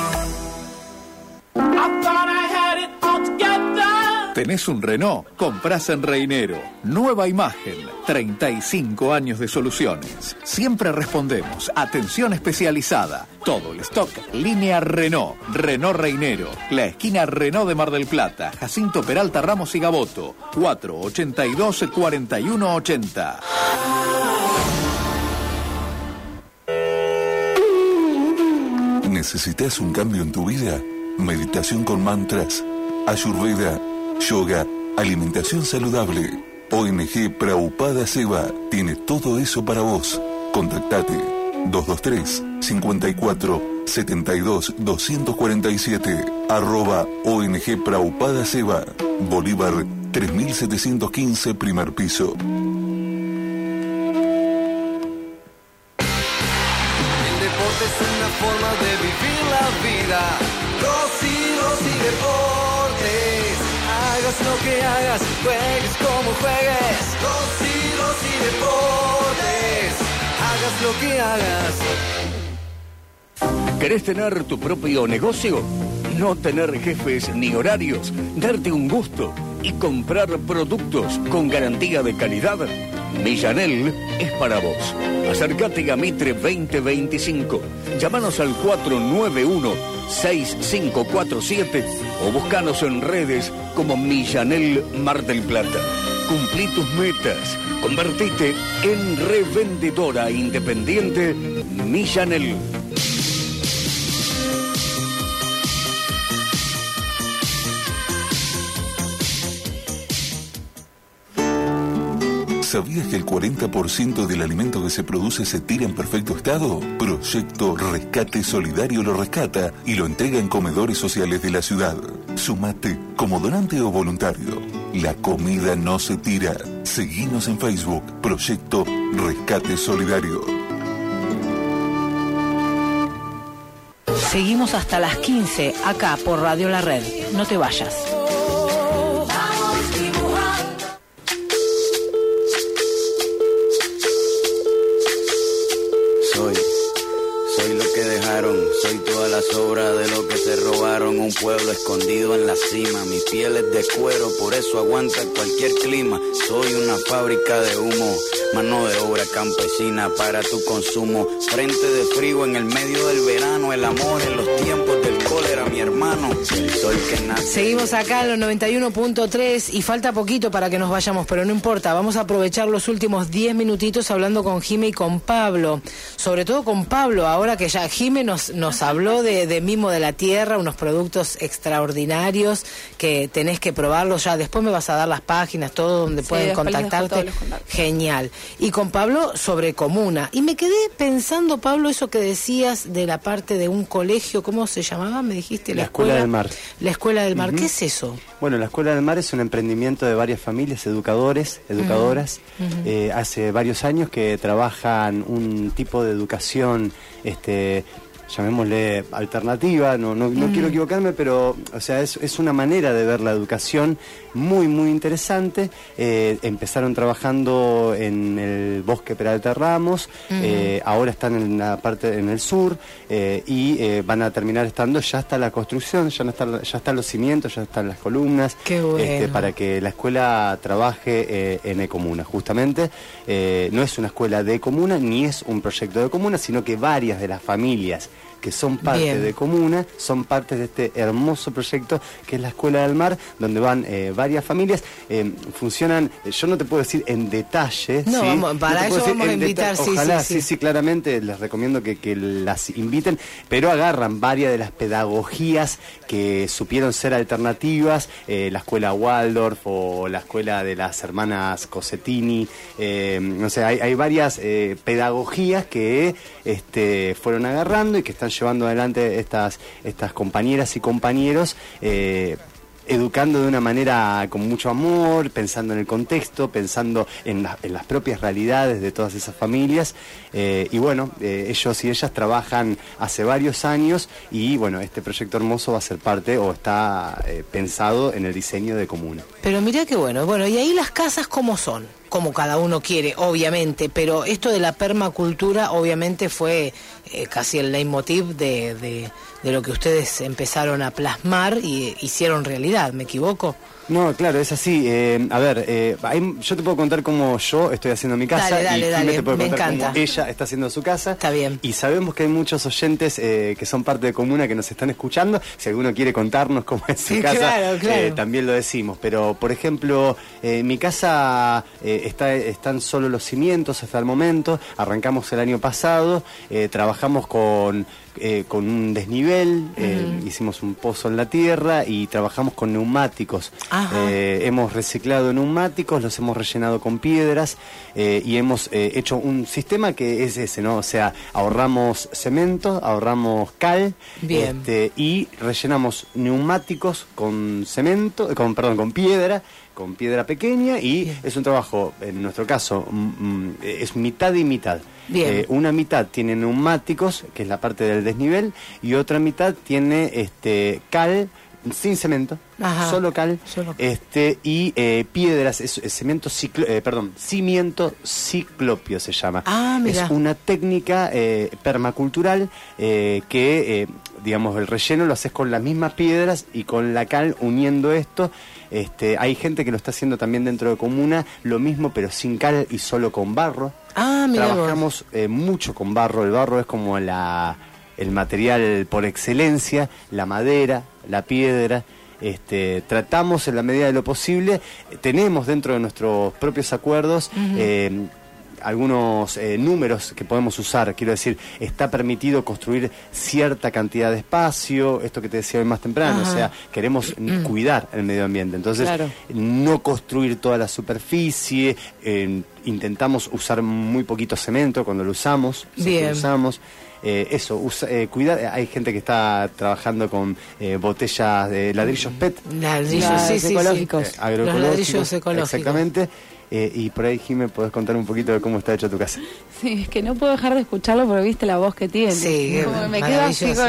¿Tenés un Renault? Comprás en Reinero. Nueva imagen. 35 años de soluciones. Siempre respondemos. Atención especializada. Todo el stock. Línea Renault. Renault Reinero. La esquina Renault de Mar del Plata. Jacinto Peralta Ramos y Gaboto. 482 4180. ¿Necesitas un cambio en tu vida? Meditación con mantras, ayurveda, yoga, alimentación saludable. ONG Praupada Seva tiene todo eso para vos. Contactate 223 54 72 247 arroba ONG Praupada Seba Bolívar 3715 primer piso. El deporte es una forma de vivir la vida. Rosy, Rosy Deportes. Hagas lo que hagas, juegues como juegues. Rosy, Rosy Deportes. Hagas lo que hagas. ¿Querés tener tu propio negocio? No tener jefes ni horarios, darte un gusto y comprar productos con garantía de calidad. Millanel es para vos. Acércate a Mitre 2025. Llámanos al 491-6547 o buscanos en redes como Millanel Mar del Plata. Cumplí tus metas. Convertite en revendedora independiente Millanel. ¿Sabías que el 40% del alimento que se produce se tira en perfecto estado? Proyecto Rescate Solidario lo rescata y lo entrega en comedores sociales de la ciudad. Sumate como donante o voluntario. La comida no se tira. Seguinos en Facebook. Proyecto Rescate Solidario. Seguimos hasta las 15 acá por Radio La Red. No te vayas. Pueblo escondido en la cima, mi piel es de cuero, por eso aguanta cualquier clima. Soy una fábrica de humo, mano de obra campesina para tu consumo. Frente de frío en el medio del verano, el amor en los tiempos del cólera, mi hermano. El sol que nace. Seguimos acá en los 91.3 y falta poquito para que nos vayamos, pero no importa, vamos a aprovechar los últimos 10 minutitos hablando con Jime y con Pablo. Sobre todo con Pablo, ahora que ya Jime nos, nos habló de, de Mimo de la Tierra, unos productos extraordinarios que tenés que probarlos ya. Después me vas a dar las páginas, todo donde Sí, pueden contactarte. Genial. Y con Pablo sobre comuna. Y me quedé pensando, Pablo, eso que decías de la parte de un colegio, ¿cómo se llamaba? Me dijiste La Escuela del Mar. La Escuela del Mar. ¿Qué es eso? Bueno, la Escuela del Mar es un emprendimiento de varias familias, educadores, educadoras, eh, hace varios años que trabajan un tipo de educación, este, llamémosle alternativa, no, no, no quiero equivocarme, pero o sea, es, es una manera de ver la educación muy, muy interesante. Eh, empezaron trabajando en el bosque Peralta Ramos, eh, ahora están en la parte en el sur eh, y van a terminar estando, ya está la construcción, ya, no está, ya están los cimientos, ya están las columnas, Qué bueno. este, para que la escuela trabaje en Ecomuna. Justamente no es una escuela de comuna ni es un proyecto de comuna, sino que varias de las familias que son parte Bien. de comuna son parte de este hermoso proyecto que es la Escuela del Mar, donde van eh, varias familias. Eh, funcionan, eh, yo no te puedo decir en detalle. No, ¿sí? vamos- para eso vamos a invitar, sí, Ojalá, sí, sí, sí. sí, claramente les recomiendo que, que las inviten, pero agarran varias de las pedagogías que supieron ser alternativas, eh, la escuela Waldorf o la escuela de las hermanas Cosettini, eh, no sé, hay, hay varias eh, pedagogías que este, fueron agarrando y que están llevando adelante estas, estas compañeras y compañeros. eh, educando de una manera con mucho amor, pensando en el contexto, pensando en, la- en las propias realidades de todas esas familias. Eh, y bueno, eh, ellos y ellas trabajan hace varios años y bueno, este proyecto hermoso va a ser parte o está eh, pensado en el diseño de comuna. Pero mirá qué bueno. Bueno, y ahí las casas cómo son, como cada uno quiere, obviamente, pero esto de la permacultura obviamente fue casi el leitmotiv de, de lo que ustedes empezaron a plasmar y hicieron realidad, ¿me equivoco? No, claro, es así. Eh, a ver, eh, yo te puedo contar cómo yo estoy haciendo mi casa Dale, dale, y dale, te puede me contar encanta. cómo ella está haciendo su casa. Está bien. Y sabemos que hay muchos oyentes eh, que son parte de Comuna que nos están escuchando. Si alguno quiere contarnos cómo es su Sí, casa, claro, claro. eh, también lo decimos. Pero, por ejemplo, mi casa está, están solo los cimientos hasta el momento. Arrancamos el año pasado, trabajamos con, eh, con un desnivel, eh, hicimos un pozo en la tierra y trabajamos con neumáticos. Eh, hemos reciclado neumáticos, los hemos rellenado con piedras eh, y hemos hecho un sistema que es ese, ¿no? O sea, ahorramos cemento, ahorramos cal Bien. este, y rellenamos neumáticos con cemento, con perdón, con piedra, con piedra pequeña y es un trabajo, en nuestro caso, mm, mm, es mitad y mitad. Bien. Eh, una mitad tiene neumáticos, que es la parte del desnivel, y otra mitad tiene este cal sin cemento, Ajá. solo cal, este y eh, piedras, es, es cemento ciclo, eh, perdón, cimiento ciclopio se llama. Ah, mira. Es una técnica eh, permacultural que, digamos, el relleno lo haces con las mismas piedras y con la cal uniendo esto. Este, hay gente que lo está haciendo también dentro de comuna, lo mismo pero sin cal y solo con barro. Ah, mira. Trabajamos eh, mucho con barro, el barro es como la, el material por excelencia, la madera, la piedra. Este, tratamos en la medida de lo posible, tenemos dentro de nuestros propios acuerdos eh, algunos eh, números que podemos usar. Quiero decir, está permitido construir cierta cantidad de espacio, esto que te decía hoy más temprano, Ajá. o sea, queremos mm, cuidar el medio ambiente. Entonces, Claro. no construir toda la superficie, eh, intentamos usar muy poquito cemento cuando lo usamos, si Bien. lo usamos. Eh, eso, usa- eh, cuidar, hay gente que está trabajando con eh, botellas de ladrillos PET. Ladrillos, sí, ecológicos. Agroecológicos, Los ladrillos ecológicos. Exactamente. Eh, y por ahí, Jimé, podés contar un poquito de cómo está hecha tu casa. Sí, es que no puedo dejar de escucharlo porque viste la voz que tiene. Sí, Como me quedo así como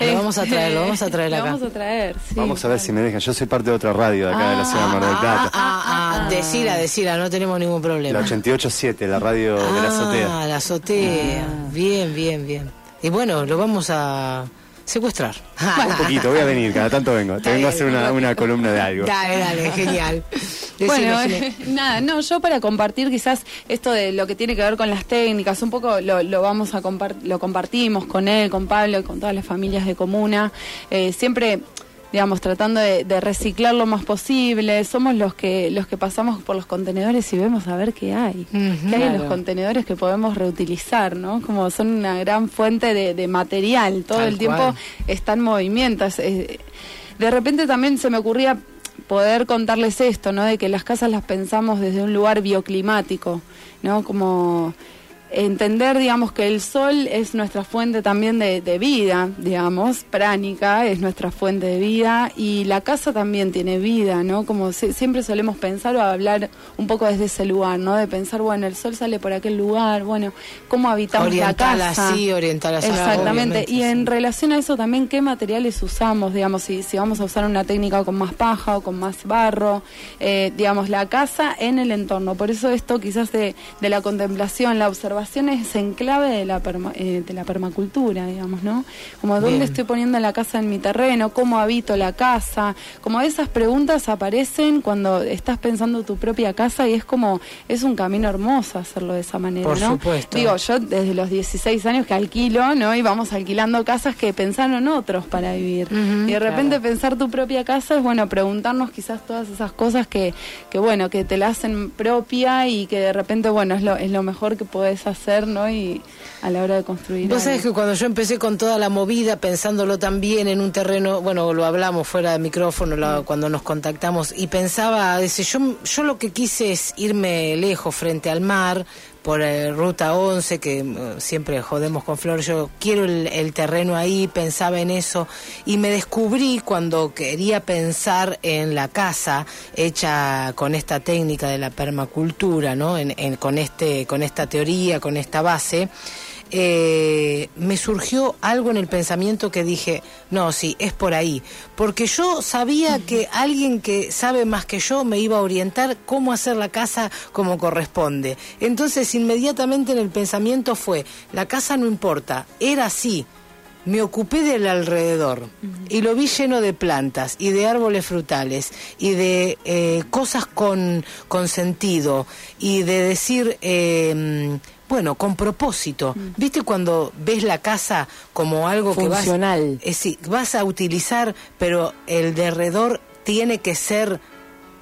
Lo vamos a traer, lo vamos a traer Lo acá. vamos a traer, sí. Vamos a ver si me dejan. Yo soy parte de otra radio de acá de la ciudad de Mar del Plata. Ah, ah, decila, decila, no tenemos ningún problema. La 88.7, la radio de la azotea. Ah, la azotea. Bien, bien, bien. Y bueno, lo vamos a secuestrar. Un poquito, voy a venir, cada tanto vengo. Te vengo a hacer una, una columna de algo. Dale, dale, genial. Bueno, Decime, nada, no, yo para compartir quizás esto de lo que tiene que ver con las técnicas, un poco lo, lo vamos a compar- lo compartimos con él, con Pablo y con todas las familias de comuna, eh, siempre digamos tratando de, de reciclar lo más posible, somos los que los que pasamos por los contenedores y vemos a ver qué hay, qué hay en los contenedores que podemos reutilizar, ¿no? Como son una gran fuente de, de material, todo Tal el tiempo cual. está en movimiento. de repente también se me ocurría poder contarles esto, ¿no? De que las casas las pensamos desde un lugar bioclimático, ¿no? Como entender, digamos, que el sol es nuestra fuente también de, de vida, digamos, pránica, es nuestra fuente de vida y la casa también tiene vida, ¿no? Como si- siempre solemos pensar o hablar un poco desde ese lugar, ¿no? De pensar, bueno, el sol sale por aquel lugar, bueno, ¿cómo habitamos Oriental la casa? así, oriental así. Exactamente. y en relación a eso también, ¿qué materiales usamos? Digamos, si, si vamos a usar una técnica con más paja o con más barro, eh, digamos, la casa en el entorno. Por eso esto quizás de, de la contemplación, la observación es en clave de la, perma- eh, de la permacultura, digamos, ¿no? Como dónde Bien. estoy poniendo la casa en mi terreno, cómo habito la casa, como esas preguntas aparecen cuando estás pensando tu propia casa y es como, es un camino hermoso hacerlo de esa manera, Por ¿no? supuesto. Digo, yo desde los 16 años que alquilo, ¿no? Y vamos alquilando casas que pensaron otros para vivir. y de repente pensar tu propia casa es, bueno, preguntarnos quizás todas esas cosas que, que bueno, que te la hacen propia y que de repente, bueno, es lo, es lo mejor que podés hacer, ¿no? Y a la hora de construir. Vos algo. sabés que cuando yo empecé con toda la movida, pensándolo también en un terreno, bueno, lo hablamos fuera de micrófono la- cuando nos contactamos, y pensaba, dice, yo, yo lo que quise es irme lejos frente al mar, por eh, Ruta 11, que eh, siempre jodemos con Flor, yo quiero el, terreno ahí, pensaba en eso, y me descubrí cuando quería pensar en la casa hecha con esta técnica de la permacultura, ¿no? En- en- con, este, con esta teoría, con esta base, eh, me surgió algo en el pensamiento que dije, no, sí, es por ahí. Porque yo sabía que alguien que sabe más que yo me iba a orientar cómo hacer la casa como corresponde. Entonces inmediatamente en el pensamiento fue, la casa no importa, era así. Me ocupé del alrededor y lo vi lleno de plantas y de árboles frutales y de eh, cosas con, con sentido y de decir, eh, bueno, con propósito. ¿Viste cuando ves la casa como algo Funcional. que vas, eh, vas a utilizar, pero el derredor tiene que ser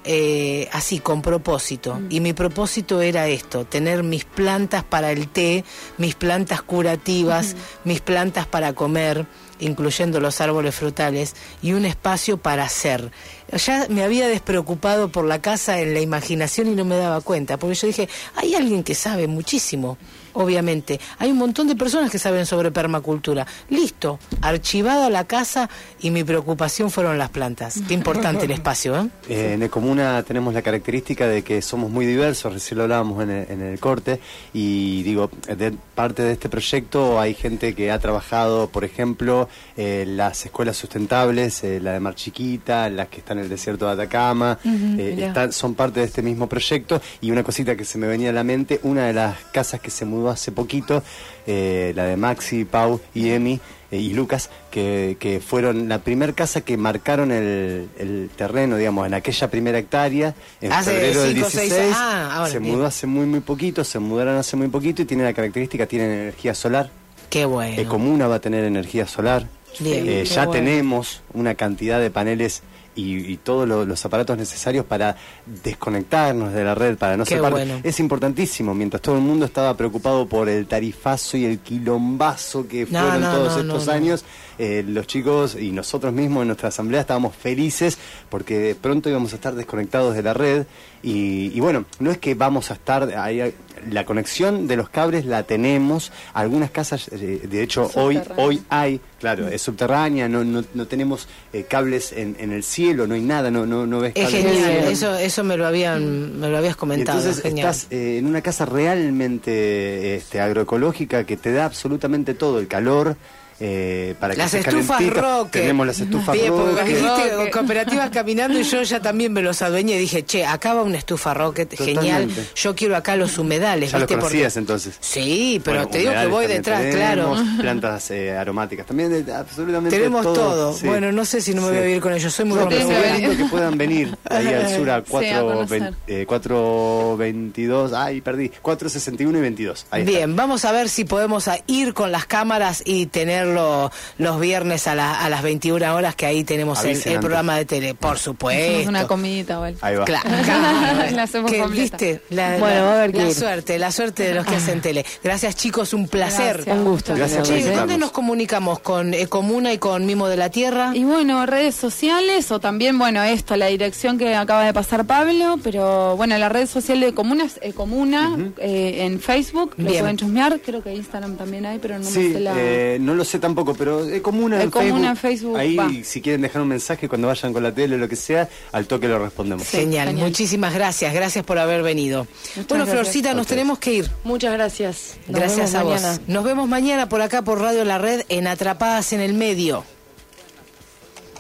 eh, así, con propósito. Mm. Y mi propósito era esto, tener mis plantas para el té, mis plantas curativas, mis plantas para comer, incluyendo los árboles frutales, y un espacio para hacer. Ya me había despreocupado por la casa en la imaginación y no me daba cuenta, porque yo dije, hay alguien que sabe muchísimo. Obviamente, hay un montón de personas que saben sobre permacultura. Listo, archivada la casa y mi preocupación fueron las plantas. Qué importante el espacio, ¿eh? Eh, en Ecomuna tenemos la característica de que somos muy diversos, recién lo hablábamos en el, en el corte, y digo, de parte de este proyecto hay gente que ha trabajado, por ejemplo, eh, las escuelas sustentables, eh, la de Mar Chiquita, las que están en el desierto de Atacama, eh, están- son parte de este mismo proyecto, y una cosita que se me venía a la mente, una de las casas que se mudó hace poquito, eh, la de Maxi, Pau y Emi, eh, y Lucas, que, que fueron la primer casa que marcaron el, el terreno, digamos, en aquella primera hectárea, en Hace febrero del cinco o seis 16. ah, ahora, se bien. mudó hace muy, muy poquito, se mudaron hace muy poquito y tiene la característica, tienen energía solar. Qué bueno. Ecomuna va a tener energía solar. Bien, Eh, ya bueno. tenemos una cantidad de paneles y, y todos lo- los aparatos necesarios para desconectarnos de la red, para no ser bueno. Es importantísimo, mientras todo el mundo estaba preocupado por el tarifazo y el quilombazo que No, fueron no, todos no, estos años, eh, los chicos y nosotros mismos en nuestra asamblea estábamos felices porque de pronto íbamos a estar desconectados de la red y, y bueno, no es que vamos a estar, ahí, la conexión de los cables la tenemos, algunas casas, eh, de hecho hoy, hoy hay, claro, es subterránea, no, no, no tenemos eh, cables en, en el cielo, no hay nada, no, no, no ves Es cables en el genial, cielo. eso, eso me lo habían, me lo habías Y comentado. entonces genial. estás eh, en una casa realmente este, agroecológica que te da absolutamente todo, el calor. Eh, para que Las estés estufas. Roque. Tenemos las estufas Bien, porque Roque. dijiste cooperativas caminando y yo ya también me los adueñé y dije, che, acá va una estufa Rocket, genial. Yo quiero acá los humedales, Ya ¿viste? Porque- conocías entonces. Sí, pero Bueno, te digo que voy detrás, tenemos, claro. Plantas eh, aromáticas también, de- absolutamente Tenemos todo. sí. Bueno, no sé si no me Sí. voy a vivir con ellos, soy muy No, pero lindo que puedan venir ahí al sur a Sí, a 4, conocer. eh, 422, ay, perdí, 461 y 22. Ahí está. Bien, vamos a ver si podemos ir con las cámaras y los viernes a, la- a las 21 horas, que ahí tenemos el, programa de tele, por Hacemos supuesto. una comidita, igual. Ahí va. Claro, claro. La hacemos Que, completa. ¿Viste? La, Bueno, a suerte, la suerte de los que hacen tele. Gracias chicos, un placer. Gracias. Un gusto. Gracias Che, ¿eh? ¿dónde nos comunicamos? ¿Con Ecomuna y con Mimo de la Tierra? Y bueno, redes sociales o también, bueno, esto, la dirección que acaba de pasar Pablo, pero bueno, la red social de Comuna es eh, Comuna eh, en Facebook, lo Bien. pueden chusmear, creo que Instagram también hay, pero no Sí, me sé la... eh, no lo sé tampoco, pero es comuna en Ecomuna Facebook. en Facebook, Ahí, va. si quieren dejar un mensaje cuando vayan con la tele o lo que sea, al toque lo respondemos. Genial, genial. muchísimas gracias, gracias por haber venido. bueno, gracias. Florcita, nos tenemos que ir. Muchas gracias. Nos gracias a mañana. vos. Nos vemos mañana por acá por Radio La Red en Atrapadas en el Medio.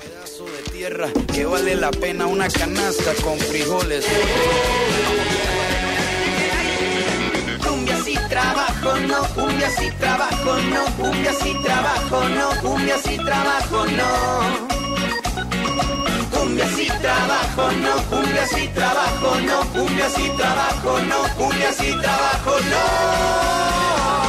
pedazo de tierra que vale la pena una canasta con frijoles. Trabajo, no, cumbia si trabajo, no, cumbia si trabajo, no, cumbia si trabajo, no. Cumbia si trabajo, no, cumbia si trabajo, no, cumbia si trabajo, no, cumbia si trabajo, no.